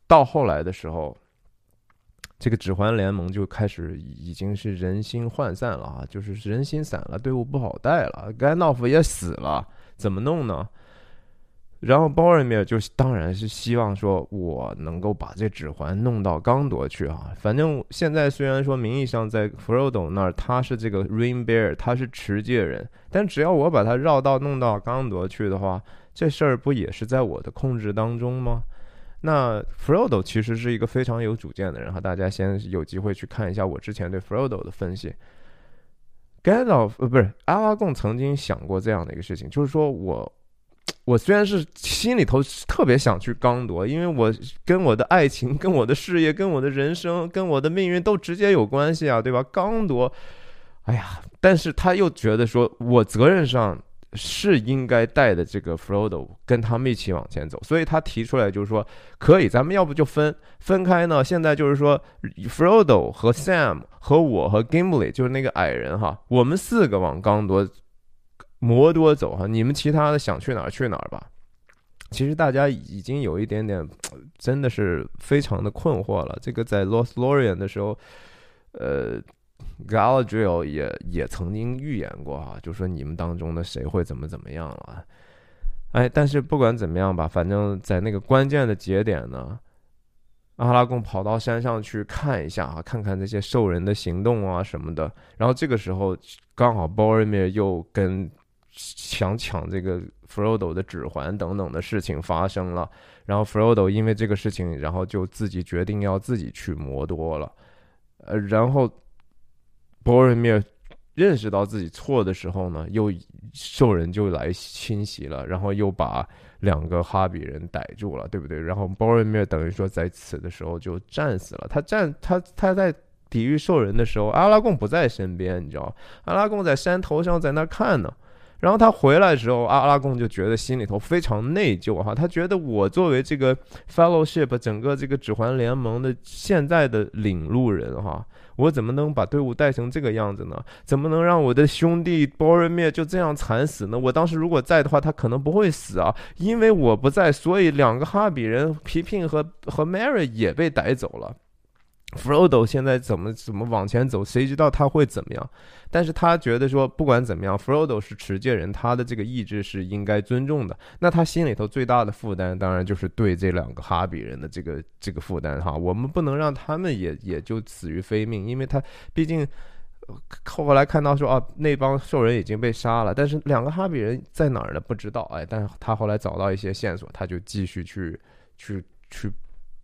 到后来的时候。这个指环联盟就开始已经是人心涣散了啊，就是人心散了，队伍不好带了。甘道夫也死了，怎么弄呢？然后鲍尔米尔就当然是希望说，我能够把这指环弄到刚铎去啊。反正现在虽然说名义上在弗罗多那儿，他是这个 Ring Bear，他是持戒人，但只要我把他绕道弄到刚铎去的话，这事儿不也是在我的控制当中吗？那 Frodo 其实是一个非常有主见的人哈，大家先有机会去看一下我之前对 Frodo 的分析。Gandalf 呃不是阿拉贡曾经想过这样的一个事情，就是说我 *tsk* 我虽然是心里头特别想去刚夺，因为我跟我的爱情、跟我的事业、跟我的人生、跟我的命运都直接有关系啊，对吧？刚夺，哎呀，但是他又觉得说我责任上。是应该带的这个 Frodo 跟他们一起往前走，所以他提出来就是说，可以，咱们要不就分分开呢？现在就是说，Frodo 和 Sam 和我和 Gimbley 就是那个矮人哈，我们四个往刚多摩多走哈，你们其他的想去哪儿去哪儿吧。其实大家已经有一点点真的是非常的困惑了。这个在 Lothlorien 的时候，呃。Galadriel 也也曾经预言过哈，就说你们当中的谁会怎么怎么样了，哎，但是不管怎么样吧，反正在那个关键的节点呢，阿拉贡跑到山上去看一下啊，看看那些兽人的行动啊什么的。然后这个时候刚好 Boromir 又跟想抢这个 Frodo 的指环等等的事情发生了，然后 Frodo 因为这个事情，然后就自己决定要自己去摩多了，呃，然后。波瑞米尔认识到自己错的时候呢，又兽人就来侵袭了，然后又把两个哈比人逮住了，对不对？然后 Boromir 等于说在此的时候就战死了。他战他他在抵御兽人的时候，阿拉贡不在身边，你知道阿拉贡在山头上在那看呢。然后他回来的时候，阿拉贡就觉得心里头非常内疚哈，他觉得我作为这个 Fellowship 整个这个指环联盟的现在的领路人哈，我怎么能把队伍带成这个样子呢？怎么能让我的兄弟 Boromir 就这样惨死呢？我当时如果在的话，他可能不会死啊，因为我不在，所以两个哈比人皮聘和和 Mary 也被逮走了。Frodo 现在怎么怎么往前走，谁知道他会怎么样？但是他觉得说，不管怎么样，Frodo 是持戒人，他的这个意志是应该尊重的。那他心里头最大的负担，当然就是对这两个哈比人的这个这个负担哈。我们不能让他们也也就死于非命，因为他毕竟后来看到说啊，那帮兽人已经被杀了，但是两个哈比人在哪儿呢？不知道哎。但是他后来找到一些线索，他就继续去去去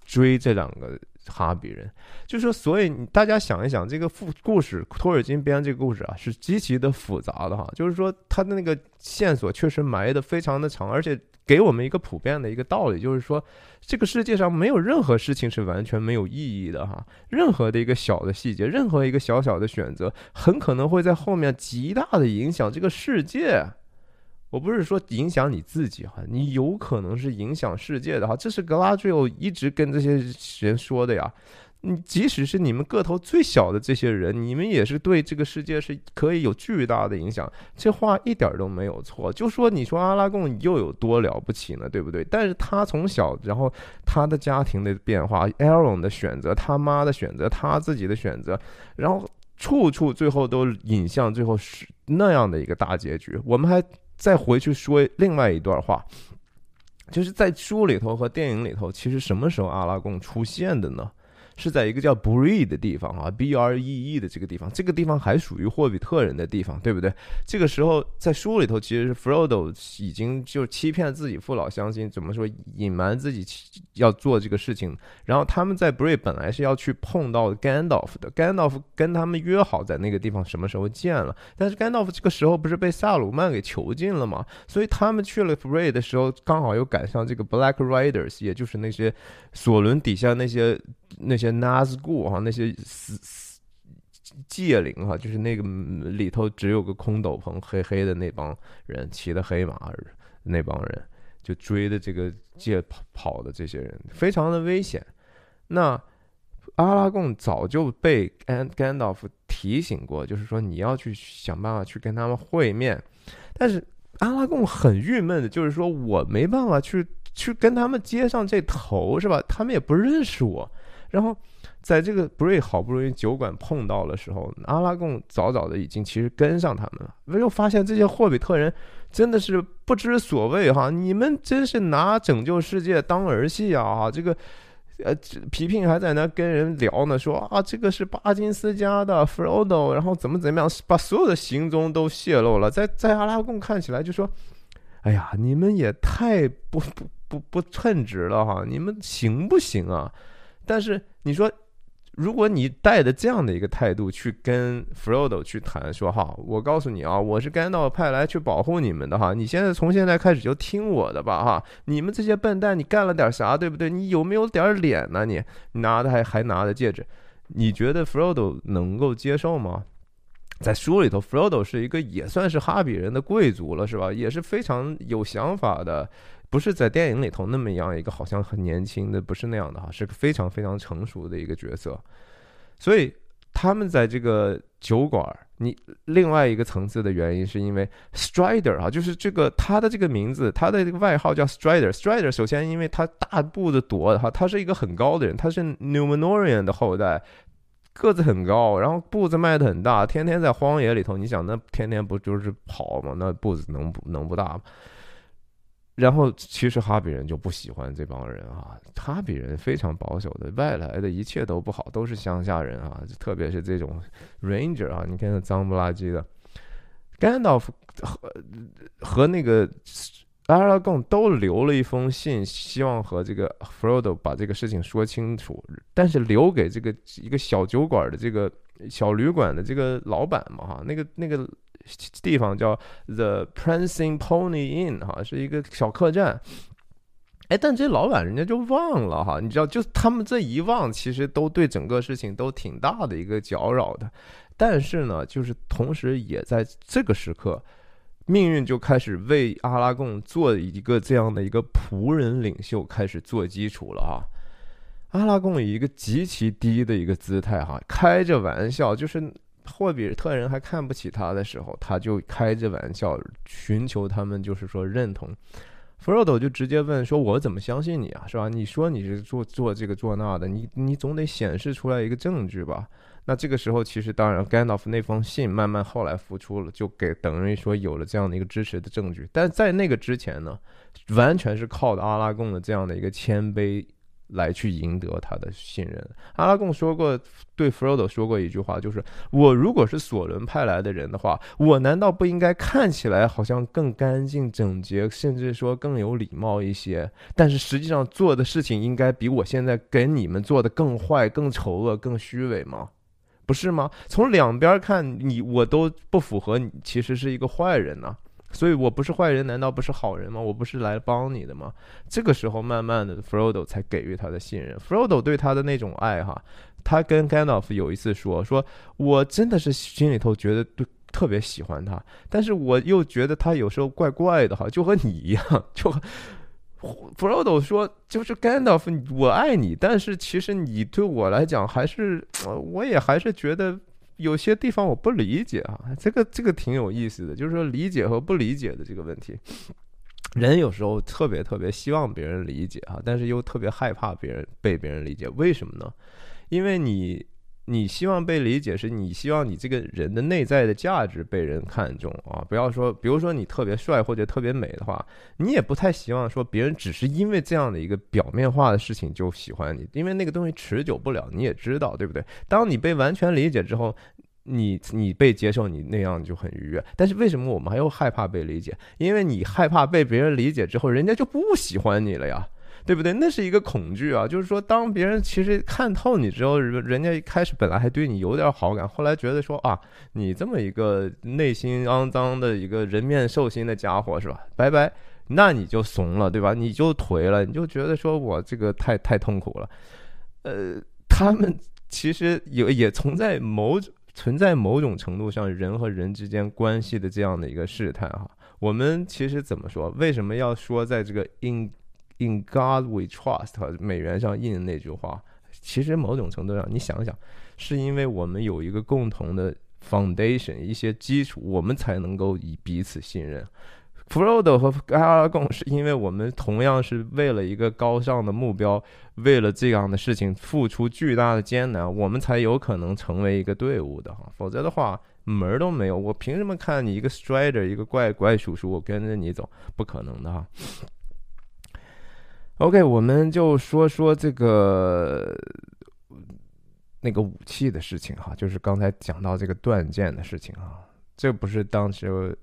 追这两个。哈比人，就是说，所以大家想一想，这个故故事，托尔金编这个故事啊，是极其的复杂的哈。就是说，他的那个线索确实埋的非常的长，而且给我们一个普遍的一个道理，就是说，这个世界上没有任何事情是完全没有意义的哈。任何的一个小的细节，任何一个小小的选择，很可能会在后面极大的影响这个世界。我不是说影响你自己哈，你有可能是影响世界的哈，这是格拉吉欧一直跟这些人说的呀。你即使是你们个头最小的这些人，你们也是对这个世界是可以有巨大的影响。这话一点都没有错。就说你说阿拉贡又有多了不起呢？对不对？但是他从小，然后他的家庭的变化 a a r o n 的选择，他妈的选择，他自己的选择，然后处处最后都引向最后是那样的一个大结局。我们还。再回去说另外一段话，就是在书里头和电影里头，其实什么时候阿拉贡出现的呢？是在一个叫 Bree 的地方啊，B R E E 的这个地方，这个地方还属于霍比特人的地方，对不对？这个时候在书里头，其实是 Frodo 已经就欺骗自己父老乡亲，怎么说隐瞒自己要做这个事情。然后他们在 Bree 本来是要去碰到 Gandalf 的，Gandalf 跟他们约好在那个地方什么时候见了。但是 Gandalf 这个时候不是被萨鲁曼给囚禁了吗？所以他们去了 Bree 的时候，刚好又赶上这个 Black Riders，也就是那些索伦底下那些。那些 Nazgul 哈，那些死死戒灵哈，就是那个里头只有个空斗篷、黑黑的那帮人，骑的黑马那帮人，就追的这个戒跑跑的这些人，非常的危险。那阿拉贡早就被甘甘道夫提醒过，就是说你要去想办法去跟他们会面，但是阿拉贡很郁闷的，就是说我没办法去去跟他们接上这头，是吧？他们也不认识我。然后在这个 Bray 好不容易酒馆碰到的时候，阿拉贡早早的已经其实跟上他们了，又发现这些霍比特人真的是不知所谓哈，你们真是拿拯救世界当儿戏啊！哈，这个。呃，皮皮还在那跟人聊呢，说啊，这个是巴金斯家的 Frodo，然后怎么怎么样，把所有的行踪都泄露了。在在阿拉贡看起来就说，哎呀，你们也太不不不不称职了哈，你们行不行啊？但是你说。如果你带着这样的一个态度去跟 Frodo 去谈，说哈，我告诉你啊，我是甘道派来去保护你们的哈，你现在从现在开始就听我的吧哈，你们这些笨蛋，你干了点啥，对不对？你有没有点脸呢？你拿的还还拿着戒指，你觉得 Frodo 能够接受吗？在书里头，Frodo 是一个也算是哈比人的贵族了，是吧？也是非常有想法的。不是在电影里头那么样一个好像很年轻的，不是那样的哈，是个非常非常成熟的一个角色。所以他们在这个酒馆，你另外一个层次的原因是因为 Strider 哈，就是这个他的这个名字，他的这个外号叫 Strider。Strider 首先因为他大步子踱哈，他是一个很高的人，他是 Numenorian 的后代，个子很高，然后步子迈的很大，天天在荒野里头，你想那天天不就是跑吗？那步子能不能不大吗？然后，其实哈比人就不喜欢这帮人啊。哈比人非常保守的，外来的一切都不好，都是乡下人啊。特别是这种 Ranger 啊，你看那脏不拉几的。甘道夫和和那个阿拉贡都留了一封信，希望和这个 Frodo 把这个事情说清楚。但是留给这个一个小酒馆的这个小旅馆的这个老板嘛，哈，那个那个。地方叫 The Prancing Pony Inn，哈，是一个小客栈。哎，但这老板人家就忘了哈，你知道，就他们这一忘，其实都对整个事情都挺大的一个搅扰的。但是呢，就是同时也在这个时刻，命运就开始为阿拉贡做一个这样的一个仆人领袖开始做基础了哈。阿拉贡以一个极其低的一个姿态哈，开着玩笑，就是。霍比特人还看不起他的时候，他就开着玩笑寻求他们，就是说认同。弗罗多就直接问说：“我怎么相信你啊？是吧？你说你是做做这个做那的，你你总得显示出来一个证据吧？”那这个时候，其实当然，甘道夫那封信慢慢后来复出了，就给等于说有了这样的一个支持的证据。但在那个之前呢，完全是靠的阿拉贡的这样的一个谦卑。来去赢得他的信任。阿拉贡说过，对弗罗多说过一句话，就是我如果是索伦派来的人的话，我难道不应该看起来好像更干净整洁，甚至说更有礼貌一些？但是实际上做的事情应该比我现在给你们做的更坏、更丑恶、更虚伪吗？不是吗？从两边看你，我都不符合，你其实是一个坏人呢。所以我不是坏人，难道不是好人吗？我不是来帮你的吗？这个时候，慢慢的，Frodo 才给予他的信任。Frodo 对他的那种爱，哈，他跟 Gandalf 有一次说：“说我真的是心里头觉得对特别喜欢他，但是我又觉得他有时候怪怪的，哈，就和你一样。”就 Frodo 说：“就是 Gandalf，我爱你，但是其实你对我来讲，还是我也还是觉得。”有些地方我不理解啊，这个这个挺有意思的，就是说理解和不理解的这个问题。人有时候特别特别希望别人理解啊，但是又特别害怕别人被别人理解，为什么呢？因为你。你希望被理解，是你希望你这个人的内在的价值被人看重啊！不要说，比如说你特别帅或者特别美的话，你也不太希望说别人只是因为这样的一个表面化的事情就喜欢你，因为那个东西持久不了，你也知道，对不对？当你被完全理解之后，你你被接受，你那样就很愉悦。但是为什么我们还又害怕被理解？因为你害怕被别人理解之后，人家就不喜欢你了呀。对不对？那是一个恐惧啊，就是说，当别人其实看透你之后，人人家一开始本来还对你有点好感，后来觉得说啊，你这么一个内心肮脏的一个人面兽心的家伙是吧？拜拜，那你就怂了，对吧？你就颓了，你就觉得说我这个太太痛苦了，呃。他们其实有也存在某种存在某种程度上人和人之间关系的这样的一个试探哈。我们其实怎么说？为什么要说在这个 in in God we trust 美元上印的那句话？其实某种程度上，你想想，是因为我们有一个共同的 foundation，一些基础，我们才能够以彼此信任。弗洛德和阿拉贡是因为我们同样是为了一个高尚的目标，为了这样的事情付出巨大的艰难，我们才有可能成为一个队伍的哈。否则的话，门儿都没有。我凭什么看你一个 strider，一个怪怪叔叔，我跟着你走？不可能的哈。OK，我们就说说这个那个武器的事情哈，就是刚才讲到这个断剑的事情啊，这不是当时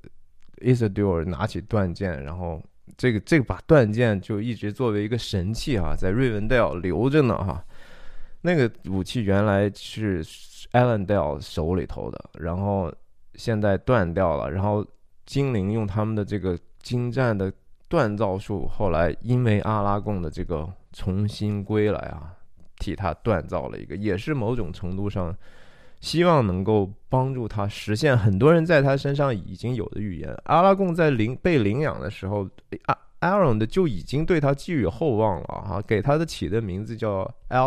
Isidore 拿起断剑，然后这个这把断剑就一直作为一个神器啊，在瑞文戴尔留着呢哈。那个武器原来是 Alan Dale 手里头的，然后现在断掉了，然后精灵用他们的这个精湛的。锻造术后来因为阿拉贡的这个重新归来啊，替他锻造了一个，也是某种程度上希望能够帮助他实现很多人在他身上已经有的预言。阿拉贡在领被领养的时候，阿阿隆的就已经对他寄予厚望了啊，给他的起的名字叫 a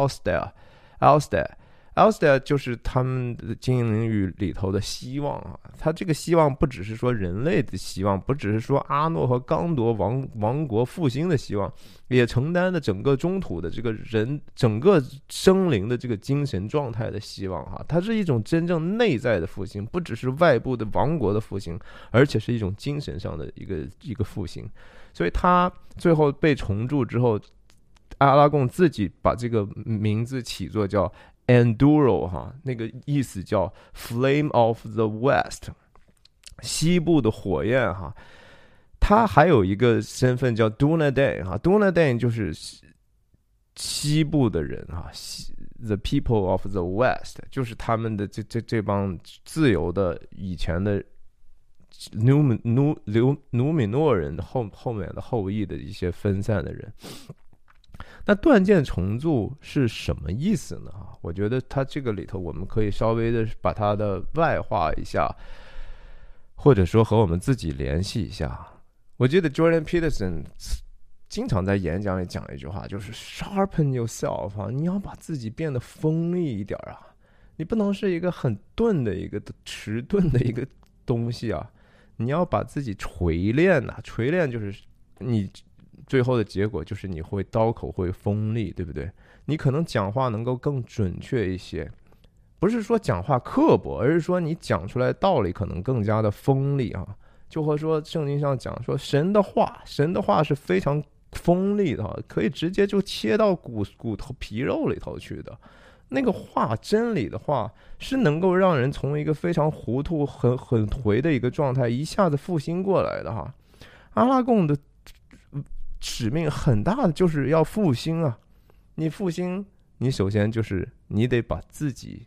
l s t a r a l s t a r a l s t a r 就是他们的精灵域里头的希望啊，他这个希望不只是说人类的希望，不只是说阿诺和刚铎王王国复兴的希望，也承担了整个中土的这个人整个生灵的这个精神状态的希望哈，它是一种真正内在的复兴，不只是外部的王国的复兴，而且是一种精神上的一个一个复兴，所以他最后被重铸之后，阿拉贡自己把这个名字起作叫。Enduro 哈，那个意思叫 Flame of the West，西部的火焰哈。他还有一个身份叫 Dunadan 哈，Dunadan 就是西部的人哈，西 The people of the West 就是他们的这这这帮自由的以前的努米努留努米诺人后后面的后裔的一些分散的人。那断剑重铸是什么意思呢？我觉得它这个里头，我们可以稍微的把它的外化一下，或者说和我们自己联系一下。我记得 Jordan Peterson 经常在演讲里讲一句话，就是 “sharpen yourself” 啊，你要把自己变得锋利一点啊，你不能是一个很钝的一个迟钝的一个东西啊，你要把自己锤炼呐，锤炼就是你。最后的结果就是你会刀口会锋利，对不对？你可能讲话能够更准确一些，不是说讲话刻薄，而是说你讲出来道理可能更加的锋利啊。就和说圣经上讲说神的话，神的话是非常锋利的，可以直接就切到骨骨头皮肉里头去的。那个话，真理的话，是能够让人从一个非常糊涂、很很颓的一个状态一下子复兴过来的哈。阿拉贡的。使命很大的就是要复兴啊！你复兴，你首先就是你得把自己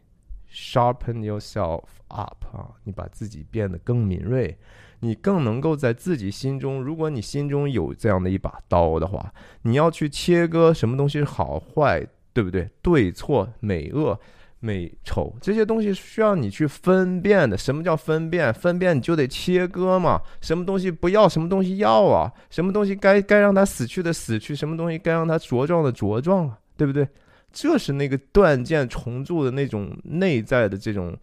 sharpen yourself up 啊，你把自己变得更敏锐，你更能够在自己心中，如果你心中有这样的一把刀的话，你要去切割什么东西是好坏，对不对？对错美恶。美丑这些东西需要你去分辨的。什么叫分辨？分辨你就得切割嘛。什么东西不要，什么东西要啊？什么东西该该让它死去的死去，什么东西该让它茁壮的茁壮啊？对不对？这是那个断剑重铸的那种内在的这种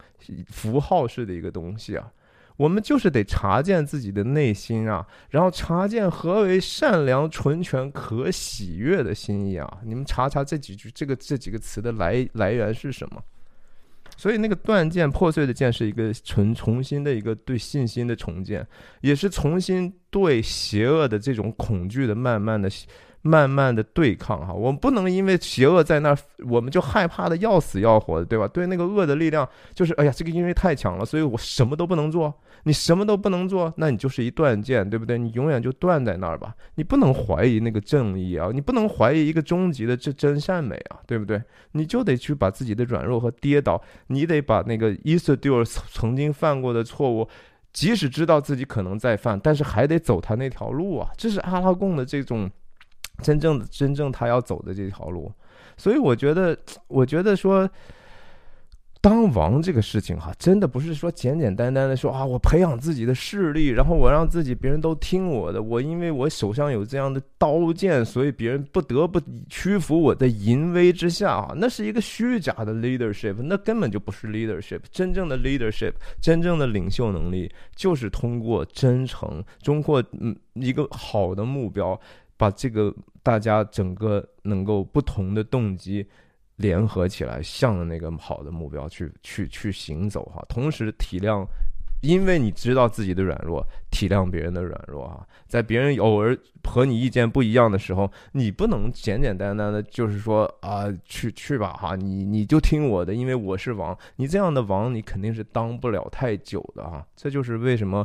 符号式的一个东西啊。我们就是得查见自己的内心啊，然后查见何为善良、纯全、可喜悦的心意啊！你们查查这几句，这个这几个词的来来源是什么？所以那个断剑、破碎的剑是一个重重新的一个对信心的重建，也是重新对邪恶的这种恐惧的慢慢的。慢慢的对抗哈，我们不能因为邪恶在那儿，我们就害怕的要死要活的，对吧？对那个恶的力量，就是哎呀，这个因为太强了，所以我什么都不能做。你什么都不能做，那你就是一断剑，对不对？你永远就断在那儿吧。你不能怀疑那个正义啊，你不能怀疑一个终极的这真善美啊，对不对？你就得去把自己的软弱和跌倒，你得把那个伊瑟迪尔曾经犯过的错误，即使知道自己可能再犯，但是还得走他那条路啊。这是阿拉贡的这种。真正的真正他要走的这条路，所以我觉得，我觉得说。当王这个事情哈，真的不是说简简单单的说啊，我培养自己的势力，然后我让自己别人都听我的，我因为我手上有这样的刀剑，所以别人不得不屈服我的淫威之下啊，那是一个虚假的 leadership，那根本就不是 leadership。真正的 leadership，真正的领袖能力，就是通过真诚，通过嗯一个好的目标，把这个大家整个能够不同的动机。联合起来，向着那个好的目标去去去行走哈。同时体谅，因为你知道自己的软弱，体谅别人的软弱哈。在别人偶尔和你意见不一样的时候，你不能简简单单的就是说啊，去去吧哈，你你就听我的，因为我是王。你这样的王，你肯定是当不了太久的哈。这就是为什么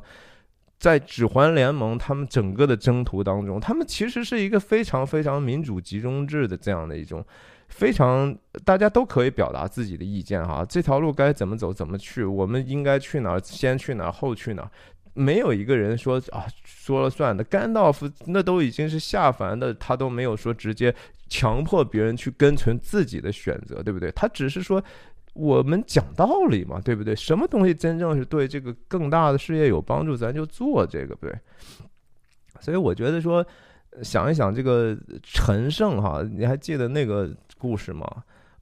在指环联盟他们整个的征途当中，他们其实是一个非常非常民主集中制的这样的一种。非常，大家都可以表达自己的意见哈。这条路该怎么走，怎么去？我们应该去哪儿？先去哪儿？后去哪儿？没有一个人说啊，说了算的。甘道夫那都已经是下凡的，他都没有说直接强迫别人去跟从自己的选择，对不对？他只是说我们讲道理嘛，对不对？什么东西真正是对这个更大的事业有帮助，咱就做这个，对。所以我觉得说。想一想这个陈胜哈，你还记得那个故事吗？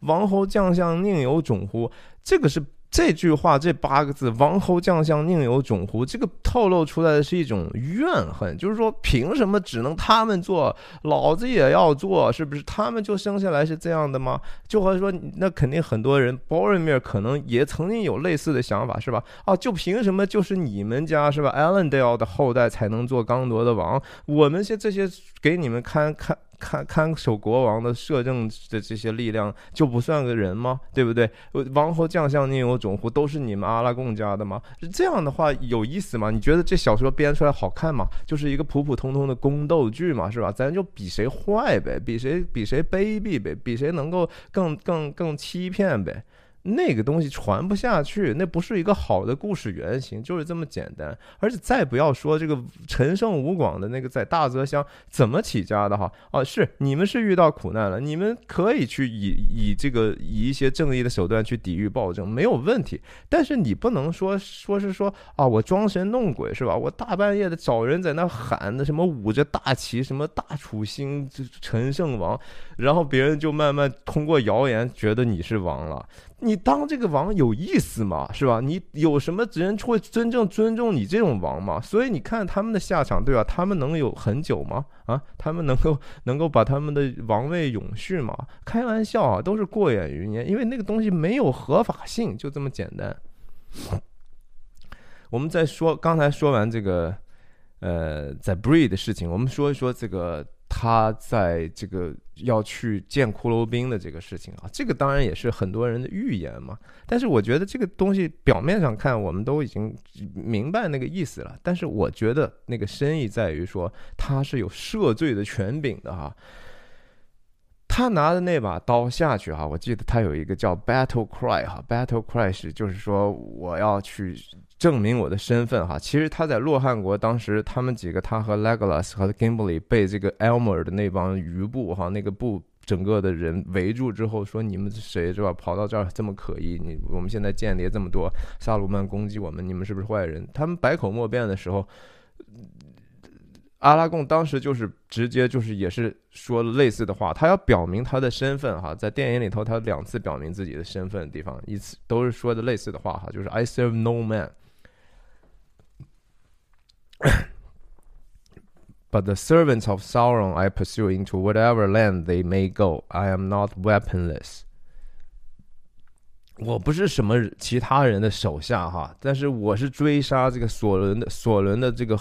王侯将相宁有种乎？这个是。这句话这八个字“王侯将相宁有种乎”，这个透露出来的是一种怨恨，就是说凭什么只能他们做，老子也要做，是不是？他们就生下来是这样的吗？就和说那肯定很多人 b o r i m i r 可能也曾经有类似的想法，是吧？啊，就凭什么就是你们家是吧 a l l e n d a l e 的后代才能做刚铎的王？我们些这些给你们看看。看看守国王的摄政的这些力量就不算个人吗？对不对？王侯将相宁有种乎？都是你们阿拉贡家的吗？这样的话有意思吗？你觉得这小说编出来好看吗？就是一个普普通通的宫斗剧嘛，是吧？咱就比谁坏呗，比谁比谁卑鄙呗，比谁能够更更更欺骗呗。那个东西传不下去，那不是一个好的故事原型，就是这么简单。而且再不要说这个陈胜吴广的那个在大泽乡怎么起家的哈啊，是你们是遇到苦难了，你们可以去以以这个以一些正义的手段去抵御暴政，没有问题。但是你不能说说是说啊，我装神弄鬼是吧？我大半夜的找人在那喊的什么舞着大旗什么大楚兴陈胜王，然后别人就慢慢通过谣言觉得你是王了。你当这个王有意思吗？是吧？你有什么人会真正尊重你这种王吗？所以你看他们的下场，对吧？他们能有很久吗？啊，他们能够能够把他们的王位永续吗？开玩笑啊，都是过眼云烟，因为那个东西没有合法性，就这么简单。我们再说，刚才说完这个，呃，在 Bree 的事情，我们说一说这个。他在这个要去见骷髅兵的这个事情啊，这个当然也是很多人的预言嘛。但是我觉得这个东西表面上看，我们都已经明白那个意思了。但是我觉得那个深意在于说，他是有赦罪的权柄的哈。他拿的那把刀下去哈，我记得他有一个叫 Battle Cry 哈，Battle Cry 是就是说我要去。证明我的身份哈，其实他在洛汗国当时，他们几个他和 Legolas 和 Gimli 被这个 Elmer 的那帮余部哈，那个部整个的人围住之后，说你们谁是吧？跑到这儿这么可疑？你我们现在间谍这么多，萨鲁曼攻击我们，你们是不是坏人？他们百口莫辩的时候，阿拉贡当时就是直接就是也是说了类似的话，他要表明他的身份哈，在电影里头他两次表明自己的身份的地方，一次都是说的类似的话哈，就是 I serve no man。But the servants of Sauron I pursue into whatever land they may go. I am not weaponless. 我不是什么其他人的手下哈，但是我是追杀这个索伦的索伦的这个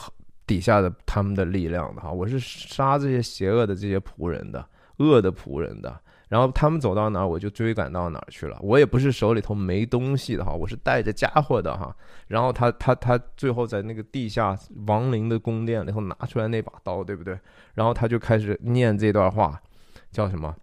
底下的他们的力量的哈，我是杀这些邪恶的这些仆人的恶的仆人的。然后他们走到哪儿，我就追赶到哪儿去了。我也不是手里头没东西的哈，我是带着家伙的哈。然后他他他最后在那个地下亡灵的宫殿里头拿出来那把刀，对不对？然后他就开始念这段话，叫什么？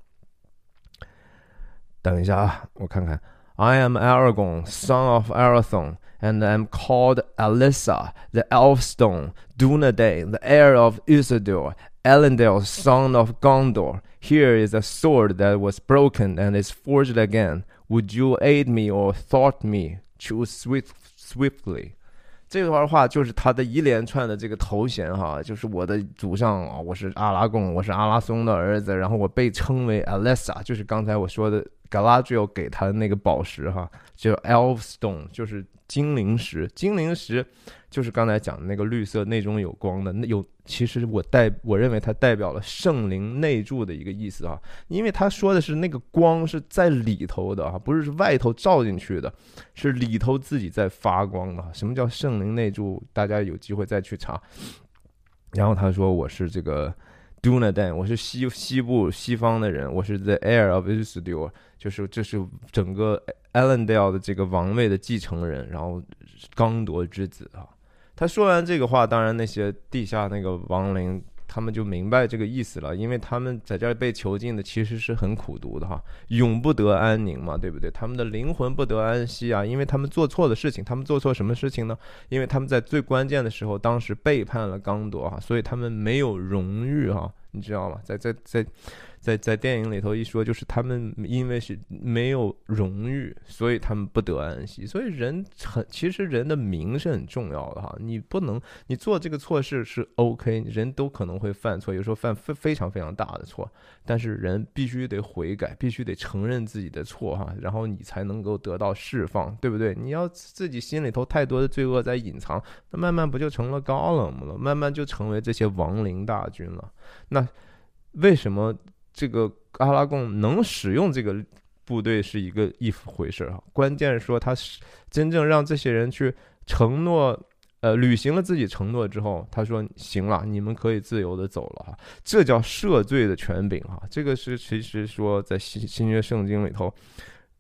等一下啊，我看看。I am Aragorn, son of Arathorn, and am called Alyssa, the Elfstone, Dunedain, the heir of Isildur. Elendil, son of Gondor, here is a sword that was broken and is forged again. Would you aid me or thwart me? Choose swift, swiftly. 这段话就是他的一连串的这个头衔哈，就是我的祖上啊，我是阿拉贡，我是阿拉松的儿子，然后我被称为 Alessa，就是刚才我说的 Galadriel 给他的那个宝石哈，就 Elf Stone，就是精灵石，精灵石。就是刚才讲的那个绿色，内中有光的，那有其实我代我认为它代表了圣灵内住的一个意思啊，因为他说的是那个光是在里头的啊，不是外头照进去的，是里头自己在发光的。什么叫圣灵内住？大家有机会再去查。然后他说我是这个 Dunadan，我是西西部西方的人，我是 The Heir of Isildur，就是这是整个 Elendil 的这个王位的继承人，然后刚铎之子啊。他说完这个话，当然那些地下那个亡灵，他们就明白这个意思了，因为他们在这儿被囚禁的其实是很苦读的哈，永不得安宁嘛，对不对？他们的灵魂不得安息啊，因为他们做错的事情，他们做错什么事情呢？因为他们在最关键的时候，当时背叛了刚铎哈，所以他们没有荣誉哈，你知道吗？在在在。在在电影里头一说，就是他们因为是没有荣誉，所以他们不得安息。所以人很其实人的名是很重要的哈，你不能你做这个错事是 OK，人都可能会犯错，有时候犯非非常非常大的错，但是人必须得悔改，必须得承认自己的错哈，然后你才能够得到释放，对不对？你要自己心里头太多的罪恶在隐藏，那慢慢不就成了高冷了？慢慢就成为这些亡灵大军了。那为什么？这个阿拉贡能使用这个部队是一个一回事哈，关键是说他是真正让这些人去承诺，呃，履行了自己承诺之后，他说行了，你们可以自由的走了哈，这叫赦罪的权柄哈，这个是其实说在新新约圣经里头，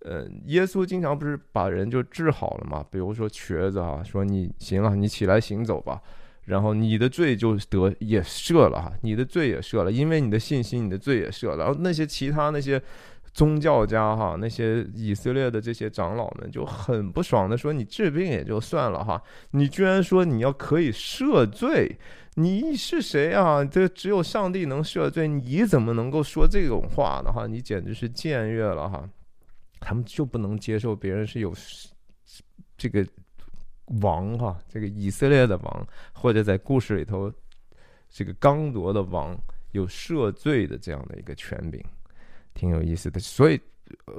呃，耶稣经常不是把人就治好了嘛，比如说瘸子啊，说你行了，你起来行走吧。然后你的罪就得也赦了哈，你的罪也赦了，因为你的信心，你的罪也赦了。然后那些其他那些宗教家哈，那些以色列的这些长老们就很不爽的说：“你治病也就算了哈，你居然说你要可以赦罪，你是谁啊？这只有上帝能赦罪，你怎么能够说这种话呢？哈，你简直是僭越了哈！他们就不能接受别人是有这个。”王哈，这个以色列的王，或者在故事里头，这个刚铎的王有赦罪的这样的一个权柄，挺有意思的。所以，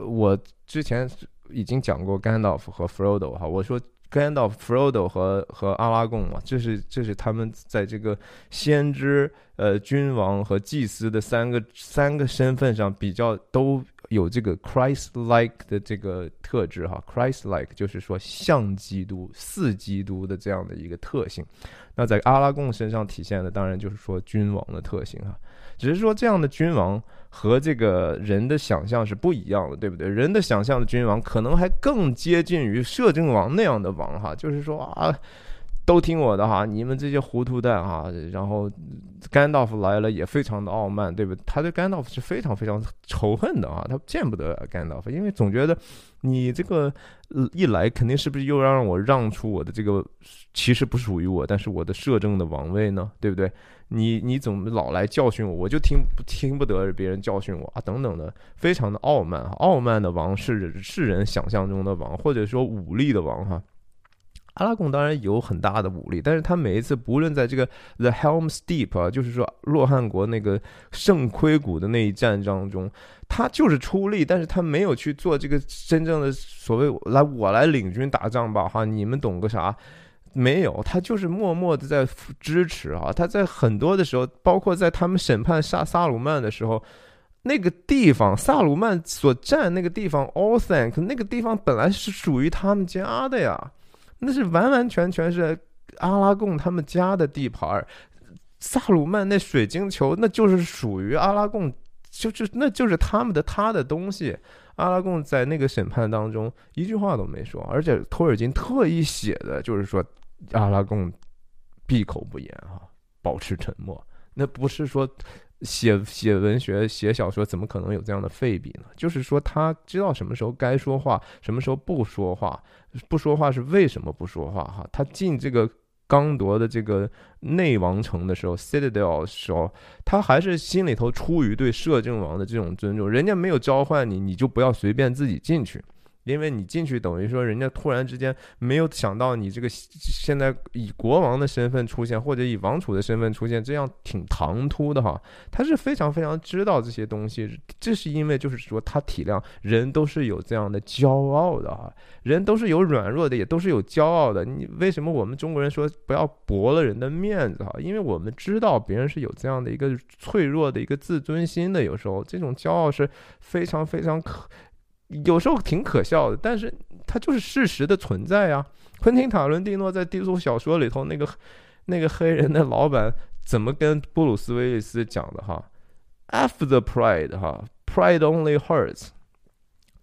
我之前已经讲过甘道夫和 Frodo 哈，我说甘道夫、Frodo 和和阿拉贡嘛，这是这是他们在这个先知、呃君王和祭司的三个三个身份上比较都。有这个 Christ-like 的这个特质哈，Christ-like 就是说像基督、似基督的这样的一个特性。那在阿拉贡身上体现的，当然就是说君王的特性哈。只是说这样的君王和这个人的想象是不一样的，对不对？人的想象的君王可能还更接近于摄政王那样的王哈，就是说啊。都听我的哈，你们这些糊涂蛋哈！然后甘道夫来了也非常的傲慢，对不？他对甘道夫是非常非常仇恨的啊，他见不得甘道夫，因为总觉得你这个一来肯定是不是又要让我让出我的这个其实不属于我，但是我的摄政的王位呢？对不对？你你怎么老来教训我？我就听不听不得别人教训我啊？等等的，非常的傲慢哈，傲慢的王是是人想象中的王，或者说武力的王哈。阿拉贡当然有很大的武力，但是他每一次不论在这个 The Helm's Deep 啊，就是说洛汗国那个圣盔谷的那一战当中，他就是出力，但是他没有去做这个真正的所谓来我来领军打仗吧，哈，你们懂个啥？没有，他就是默默的在支持啊。他在很多的时候，包括在他们审判萨萨鲁曼的时候，那个地方萨鲁曼所占那个地方 All Thank 那个地方本来是属于他们家的呀。那是完完全全是阿拉贡他们家的地盘儿，萨鲁曼那水晶球那就是属于阿拉贡，就是那就是他们的他的东西。阿拉贡在那个审判当中一句话都没说，而且托尔金特意写的就是说阿拉贡闭口不言啊，保持沉默。那不是说。写写文学、写小说，怎么可能有这样的废笔呢？就是说，他知道什么时候该说话，什么时候不说话。不说话是为什么不说话？哈，他进这个刚夺的这个内王城的时候，Citadel 时候，他还是心里头出于对摄政王的这种尊重，人家没有召唤你，你就不要随便自己进去。因为你进去等于说，人家突然之间没有想到你这个现在以国王的身份出现，或者以王储的身份出现，这样挺唐突的哈。他是非常非常知道这些东西，这是因为就是说他体谅人都是有这样的骄傲的哈，人都是有软弱的，也都是有骄傲的。你为什么我们中国人说不要驳了人的面子哈？因为我们知道别人是有这样的一个脆弱的一个自尊心的，有时候这种骄傲是非常非常可。有时候挺可笑的，但是它就是事实的存在啊。昆汀·塔伦蒂诺在低俗小说里头，那个那个黑人的老板怎么跟布鲁斯·威利斯讲的哈？“F the pride，哈，pride only hurts。”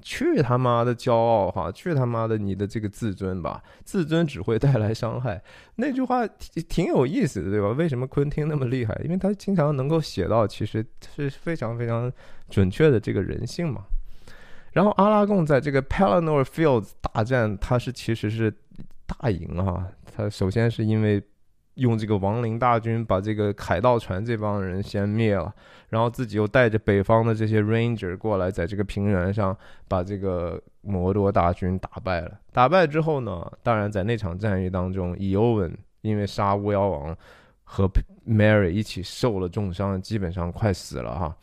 去他妈的骄傲哈，去他妈的你的这个自尊吧，自尊只会带来伤害。那句话挺挺有意思的，对吧？为什么昆汀那么厉害？因为他经常能够写到，其实是非常非常准确的这个人性嘛。然后阿拉贡在这个 Pelennor Fields 大战，他是其实是大赢啊。他首先是因为用这个亡灵大军把这个海盗船这帮人先灭了，然后自己又带着北方的这些 Ranger 过来，在这个平原上把这个摩多大军打败了。打败之后呢，当然在那场战役当中，伊欧文因为杀巫妖王和 Mary 一起受了重伤，基本上快死了哈。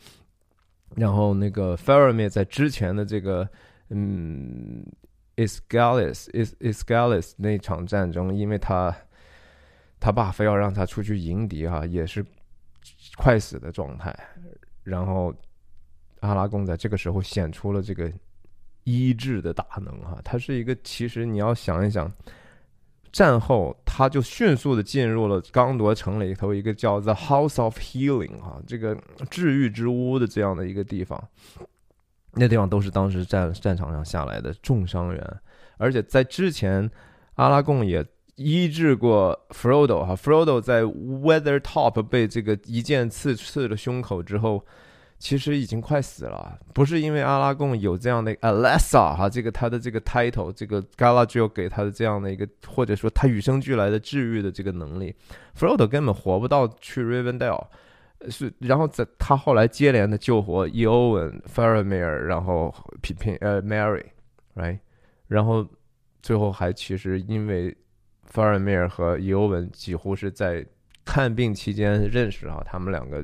然后那个 Faramir 在之前的这个嗯 Isgalis Is Isgalis 那场战争，因为他他爸非要让他出去迎敌哈，也是快死的状态。然后阿拉贡在这个时候显出了这个医治的大能哈，他是一个其实你要想一想。战后，他就迅速的进入了刚铎城里头一个叫 The House of Healing 啊，这个治愈之屋的这样的一个地方。那地方都是当时战战场上下来的重伤员，而且在之前，阿拉贡也医治过 Frodo 哈，Frodo 在 Weathertop 被这个一剑刺刺了胸口之后。其实已经快死了，不是因为阿拉贡有这样的 Alessa 哈，这个他的这个 title，这个 Galadriel 给他的这样的一个，或者说他与生俱来的治愈的这个能力，Frodo 根本活不到去 Rivendell，是，然后在他后来接连的救活 Eowyn、Faramir，然后平平呃 Mary，right，然后最后还其实因为 Faramir 和 Eowyn 几乎是在看病期间认识哈，他们两个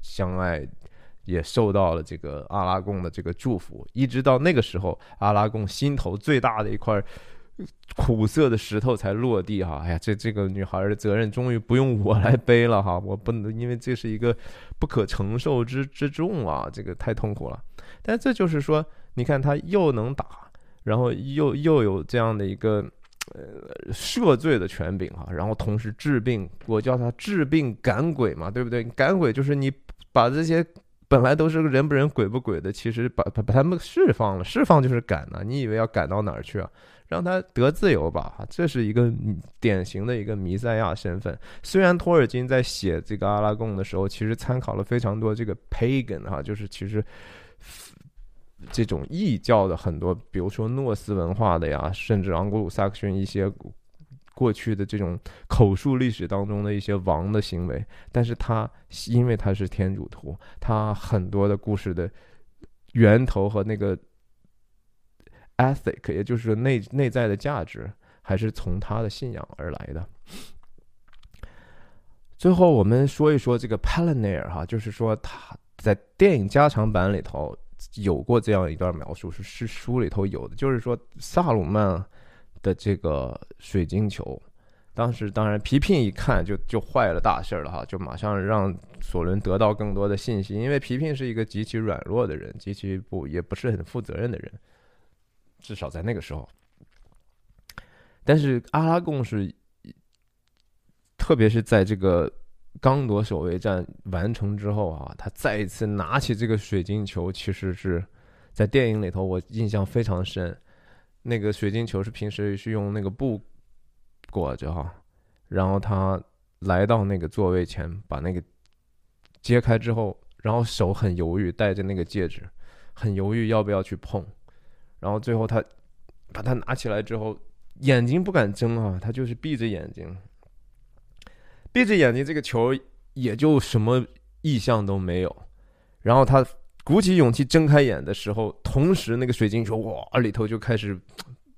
相爱。也受到了这个阿拉贡的这个祝福，一直到那个时候，阿拉贡心头最大的一块苦涩的石头才落地哈。哎呀，这这个女孩的责任终于不用我来背了哈，我不能，因为这是一个不可承受之之重啊，这个太痛苦了。但这就是说，你看他又能打，然后又又有这样的一个呃赦罪的权柄哈，然后同时治病，我叫他治病赶鬼嘛，对不对？赶鬼就是你把这些。本来都是人不人鬼不鬼的，其实把把把他们释放了，释放就是赶呢。你以为要赶到哪儿去啊？让他得自由吧。这是一个典型的一个弥赛亚身份。虽然托尔金在写这个阿拉贡的时候，其实参考了非常多这个 pagan 哈，就是其实这种异教的很多，比如说诺斯文化的呀，甚至昂古鲁萨克逊一些。过去的这种口述历史当中的一些王的行为，但是他因为他是天主徒，他很多的故事的源头和那个 ethic，也就是内内在的价值，还是从他的信仰而来的。最后，我们说一说这个 p a l a n i r 哈，就是说他在电影加长版里头有过这样一段描述，是是书里头有的，就是说萨鲁曼。的这个水晶球，当时当然皮聘一看就就坏了大事了哈，就马上让索伦得到更多的信息，因为皮聘是一个极其软弱的人，极其不也不是很负责任的人，至少在那个时候。但是阿拉贡是，特别是在这个刚铎守卫战完成之后啊，他再一次拿起这个水晶球，其实是在电影里头我印象非常深。那个水晶球是平时是用那个布裹着哈，然后他来到那个座位前，把那个揭开之后，然后手很犹豫，戴着那个戒指，很犹豫要不要去碰，然后最后他把它拿起来之后，眼睛不敢睁啊，他就是闭着眼睛，闭着眼睛，这个球也就什么意象都没有。然后他鼓起勇气睁开眼的时候，同时那个水晶球哇里头就开始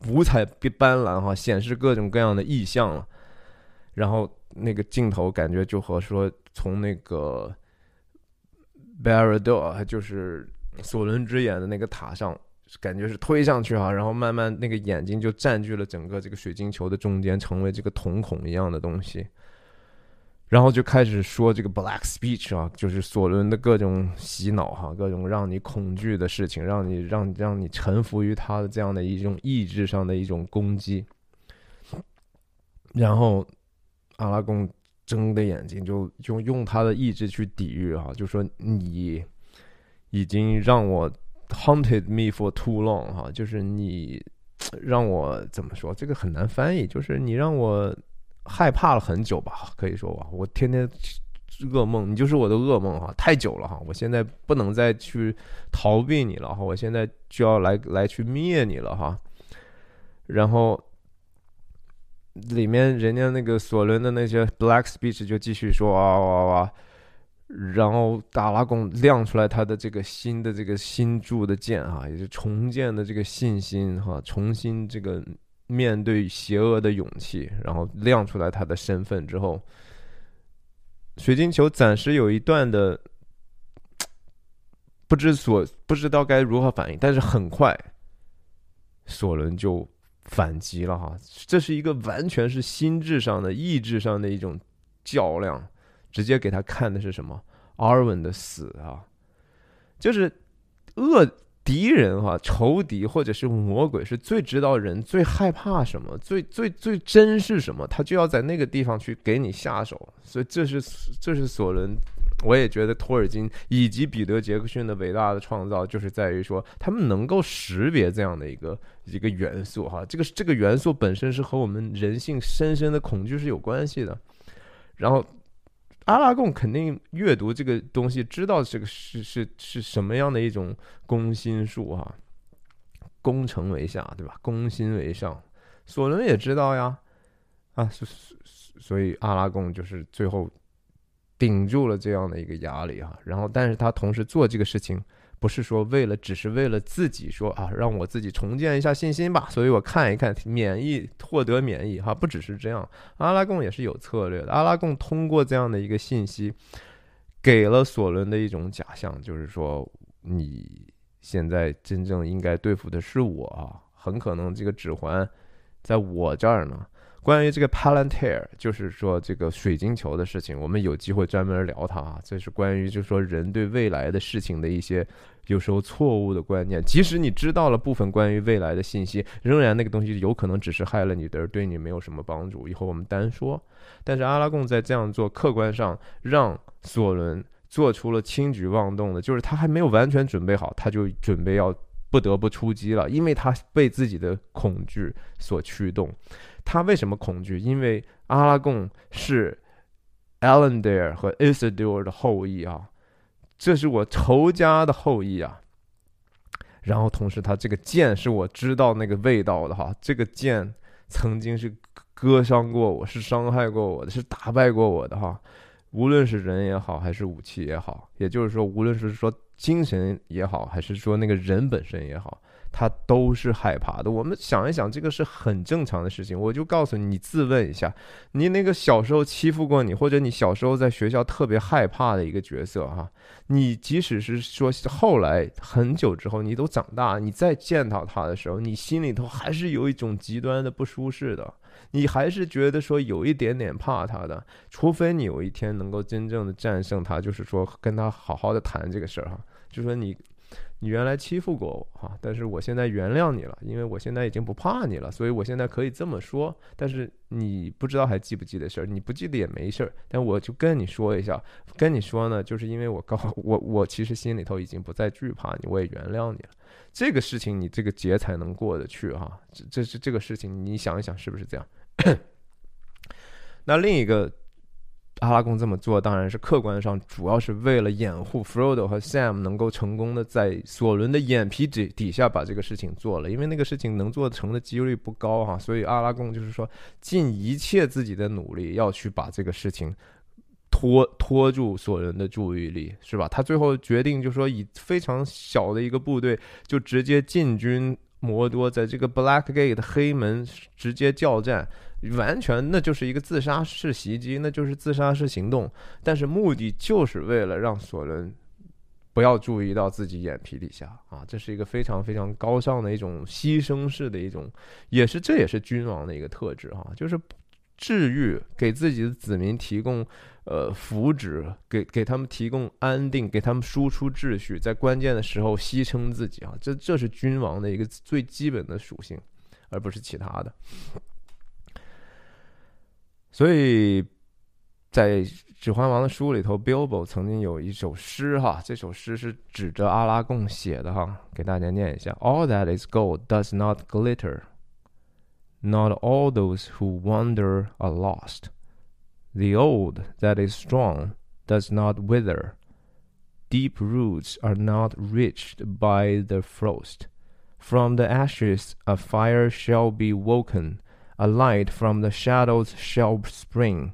五彩斑斓哈，显示各种各样的意象了。然后那个镜头感觉就和说从那个 b a r a d o 就是索伦之眼的那个塔上。感觉是推上去哈，然后慢慢那个眼睛就占据了整个这个水晶球的中间，成为这个瞳孔一样的东西。然后就开始说这个 Black Speech 啊，就是索伦的各种洗脑哈，各种让你恐惧的事情，让你让让你臣服于他的这样的一种意志上的一种攻击。然后阿拉贡睁的眼睛就用用他的意志去抵御哈，就说你已经让我。Haunted me for too long，哈，就是你让我怎么说？这个很难翻译，就是你让我害怕了很久吧，可以说吧，我天天噩梦，你就是我的噩梦哈，太久了哈，我现在不能再去逃避你了哈，我现在就要来来去灭你了哈。然后里面人家那个索伦的那些 Black Speech 就继续说哇哇哇。然后达拉贡亮出来他的这个新的这个新铸的剑啊，也是重建的这个信心哈，重新这个面对邪恶的勇气，然后亮出来他的身份之后，水晶球暂时有一段的 *tsk* 不知所不知道该如何反应，但是很快索伦就反击了哈，这是一个完全是心智上的意志上的一种较量。直接给他看的是什么？阿尔文的死啊，就是恶敌人哈，仇敌或者是魔鬼是最知道人最害怕什么，最最最真是什么，他就要在那个地方去给你下手。所以这是这是索伦，我也觉得托尔金以及彼得杰克逊的伟大的创造，就是在于说他们能够识别这样的一个一个元素哈，这个这个元素本身是和我们人性深深的恐惧是有关系的，然后。阿拉贡肯定阅读这个东西，知道这个是是是什么样的一种攻心术哈，攻城为下，对吧？攻心为上。索伦也知道呀，啊，所所以阿拉贡就是最后顶住了这样的一个压力哈，然后但是他同时做这个事情。不是说为了，只是为了自己说啊，让我自己重建一下信心吧。所以我看一看免疫，获得免疫哈，不只是这样。阿拉贡也是有策略的。阿拉贡通过这样的一个信息，给了索伦的一种假象，就是说你现在真正应该对付的是我啊，很可能这个指环在我这儿呢。关于这个 Palantir，就是说这个水晶球的事情，我们有机会专门聊它啊。这是关于就是说人对未来的事情的一些有时候错误的观念。即使你知道了部分关于未来的信息，仍然那个东西有可能只是害了你的，而对你没有什么帮助。以后我们单说。但是阿拉贡在这样做，客观上让索伦做出了轻举妄动的，就是他还没有完全准备好，他就准备要不得不出击了，因为他被自己的恐惧所驱动。他为什么恐惧？因为阿拉贡是 Alandair 和 Isidore 的后裔啊，这是我仇家的后裔啊。然后同时，他这个剑是我知道那个味道的哈，这个剑曾经是割伤过我，是伤害过我的，是打败过我的哈。无论是人也好，还是武器也好，也就是说，无论是说精神也好，还是说那个人本身也好。他都是害怕的。我们想一想，这个是很正常的事情。我就告诉你，你自问一下，你那个小时候欺负过你，或者你小时候在学校特别害怕的一个角色哈，你即使是说后来很久之后，你都长大，你再见到他的时候，你心里头还是有一种极端的不舒适的，你还是觉得说有一点点怕他的。除非你有一天能够真正的战胜他，就是说跟他好好的谈这个事儿哈，就说你。你原来欺负过我哈，但是我现在原谅你了，因为我现在已经不怕你了，所以我现在可以这么说。但是你不知道还记不记得事儿？你不记得也没事儿，但我就跟你说一下，跟你说呢，就是因为我告 *laughs* 我我其实心里头已经不再惧怕你，我也原谅你了。这个事情你这个节才能过得去哈。这这是这个事情，你想一想是不是这样？*coughs* 那另一个阿拉贡这么做当然是客观上主要是为了掩护 Frodo 和 Sam 能够成功的在索伦的眼皮底底下把这个事情做了，因为那个事情能做成的几率不高哈，所以阿拉贡就是说尽一切自己的努力要去把这个事情拖拖住索伦的注意力，是吧？他最后决定就说以非常小的一个部队就直接进军摩多，在这个 Black Gate 黑门直接叫战。完全那就是一个自杀式袭击，那就是自杀式行动，但是目的就是为了让索伦不要注意到自己眼皮底下啊，这是一个非常非常高尚的一种牺牲式的一种，也是这也是君王的一个特质哈，就是治愈，给自己的子民提供呃福祉，给给他们提供安定，给他们输出秩序，在关键的时候牺牲自己啊，这这是君王的一个最基本的属性，而不是其他的。所以，在《指环王》的书里头，Bilbo 曾经有一首诗哈，这首诗是指着阿拉贡写的哈，给大家念一下：All that is gold does not glitter. Not all those who wander are lost. The old that is strong does not wither. Deep roots are not reached by the frost. From the ashes a fire shall be woken A light from the shadows shall spring.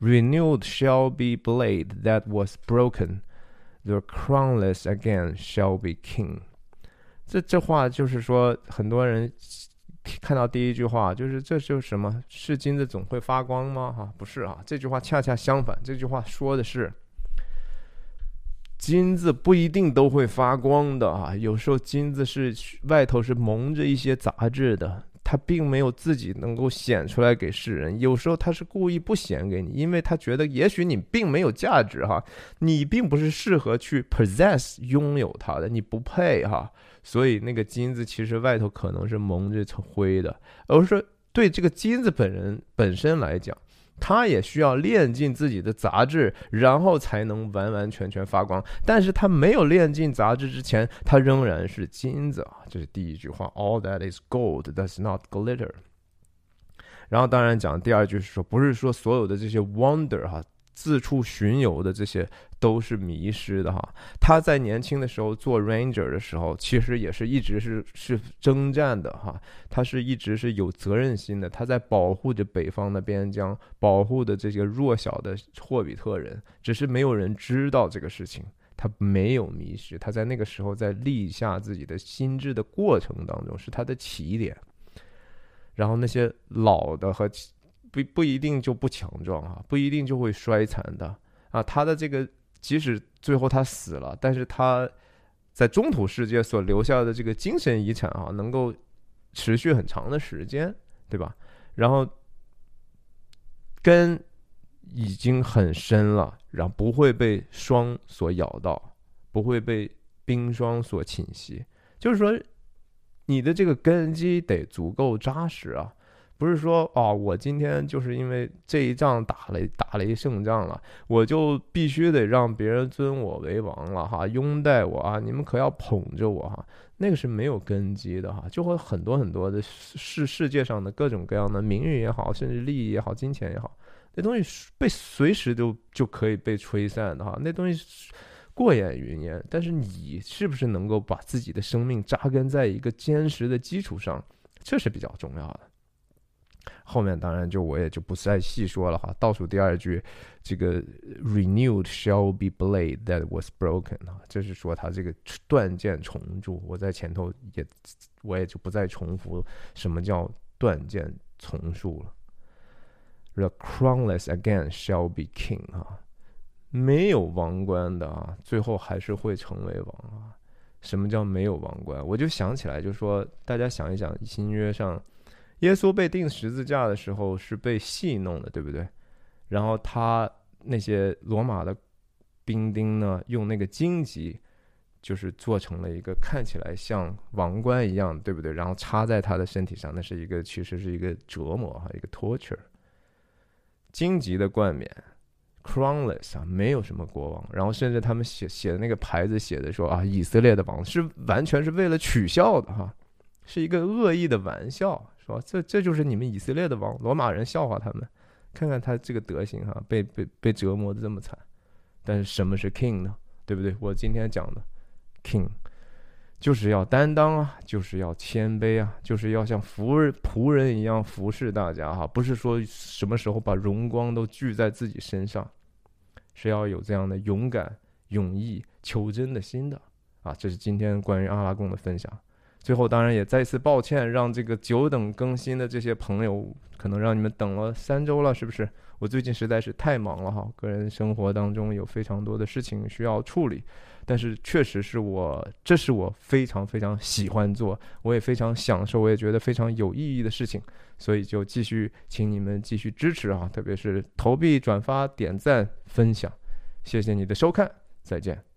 Renewed shall be blade that was broken. The crownless again shall be king. 这这话就是说，很多人看到第一句话，就是这就是什么？是金子总会发光吗？哈，不是啊，这句话恰恰相反。这句话说的是，金子不一定都会发光的啊。有时候金子是外头是蒙着一些杂质的。他并没有自己能够显出来给世人，有时候他是故意不显给你，因为他觉得也许你并没有价值哈，你并不是适合去 possess 拥有它的，你不配哈，所以那个金子其实外头可能是蒙着层灰的，而是对这个金子本人本身来讲。他也需要练尽自己的杂质，然后才能完完全全发光。但是他没有练尽杂质之前，他仍然是金子啊！这是第一句话：All that is gold does not glitter。然后当然讲第二句是说，不是说所有的这些 wonder 哈。四处巡游的这些都是迷失的哈。他在年轻的时候做 ranger 的时候，其实也是一直是是征战的哈。他是一直是有责任心的，他在保护着北方的边疆，保护的这些弱小的霍比特人。只是没有人知道这个事情，他没有迷失。他在那个时候在立下自己的心智的过程当中是他的起点。然后那些老的和。不不一定就不强壮啊，不一定就会衰残的啊。他的这个即使最后他死了，但是他在中土世界所留下的这个精神遗产啊，能够持续很长的时间，对吧？然后根已经很深了，然后不会被霜所咬到，不会被冰霜所侵袭。就是说，你的这个根基得足够扎实啊。不是说哦，我今天就是因为这一仗打了打了一胜仗了，我就必须得让别人尊我为王了哈，拥戴我啊，你们可要捧着我哈，那个是没有根基的哈，就会很多很多的世世界上的各种各样的名誉也好，甚至利益也好，金钱也好，那东西被随时就就可以被吹散的哈，那东西过眼云烟。但是你是不是能够把自己的生命扎根在一个坚实的基础上，这是比较重要的。后面当然就我也就不再细说了哈。倒数第二句，这个 renewed shall be blade that was broken 啊，这是说他这个断剑重铸。我在前头也我也就不再重复什么叫断剑重铸了。The crownless again shall be king 啊，没有王冠的啊，最后还是会成为王啊。什么叫没有王冠？我就想起来，就说大家想一想，新约上。耶稣被钉十字架的时候是被戏弄的，对不对？然后他那些罗马的兵丁呢，用那个荆棘，就是做成了一个看起来像王冠一样，对不对？然后插在他的身体上，那是一个其实是一个折磨哈，一个 torture。荆棘的冠冕，crownless 啊，没有什么国王。然后甚至他们写写的那个牌子写的说啊，以色列的王是完全是为了取笑的哈，是一个恶意的玩笑。说这这就是你们以色列的王，罗马人笑话他们，看看他这个德行哈，被被被折磨的这么惨。但是什么是 king 呢？对不对？我今天讲的 king 就是要担当啊，就是要谦卑啊，就是要像仆人仆人一样服侍大家哈，不是说什么时候把荣光都聚在自己身上，是要有这样的勇敢、勇毅、求真的心的啊。这是今天关于阿拉贡的分享。最后，当然也再次抱歉，让这个久等更新的这些朋友，可能让你们等了三周了，是不是？我最近实在是太忙了哈，个人生活当中有非常多的事情需要处理，但是确实是我，这是我非常非常喜欢做，我也非常享受，我也觉得非常有意义的事情，所以就继续请你们继续支持啊，特别是投币、转发、点赞、分享，谢谢你的收看，再见。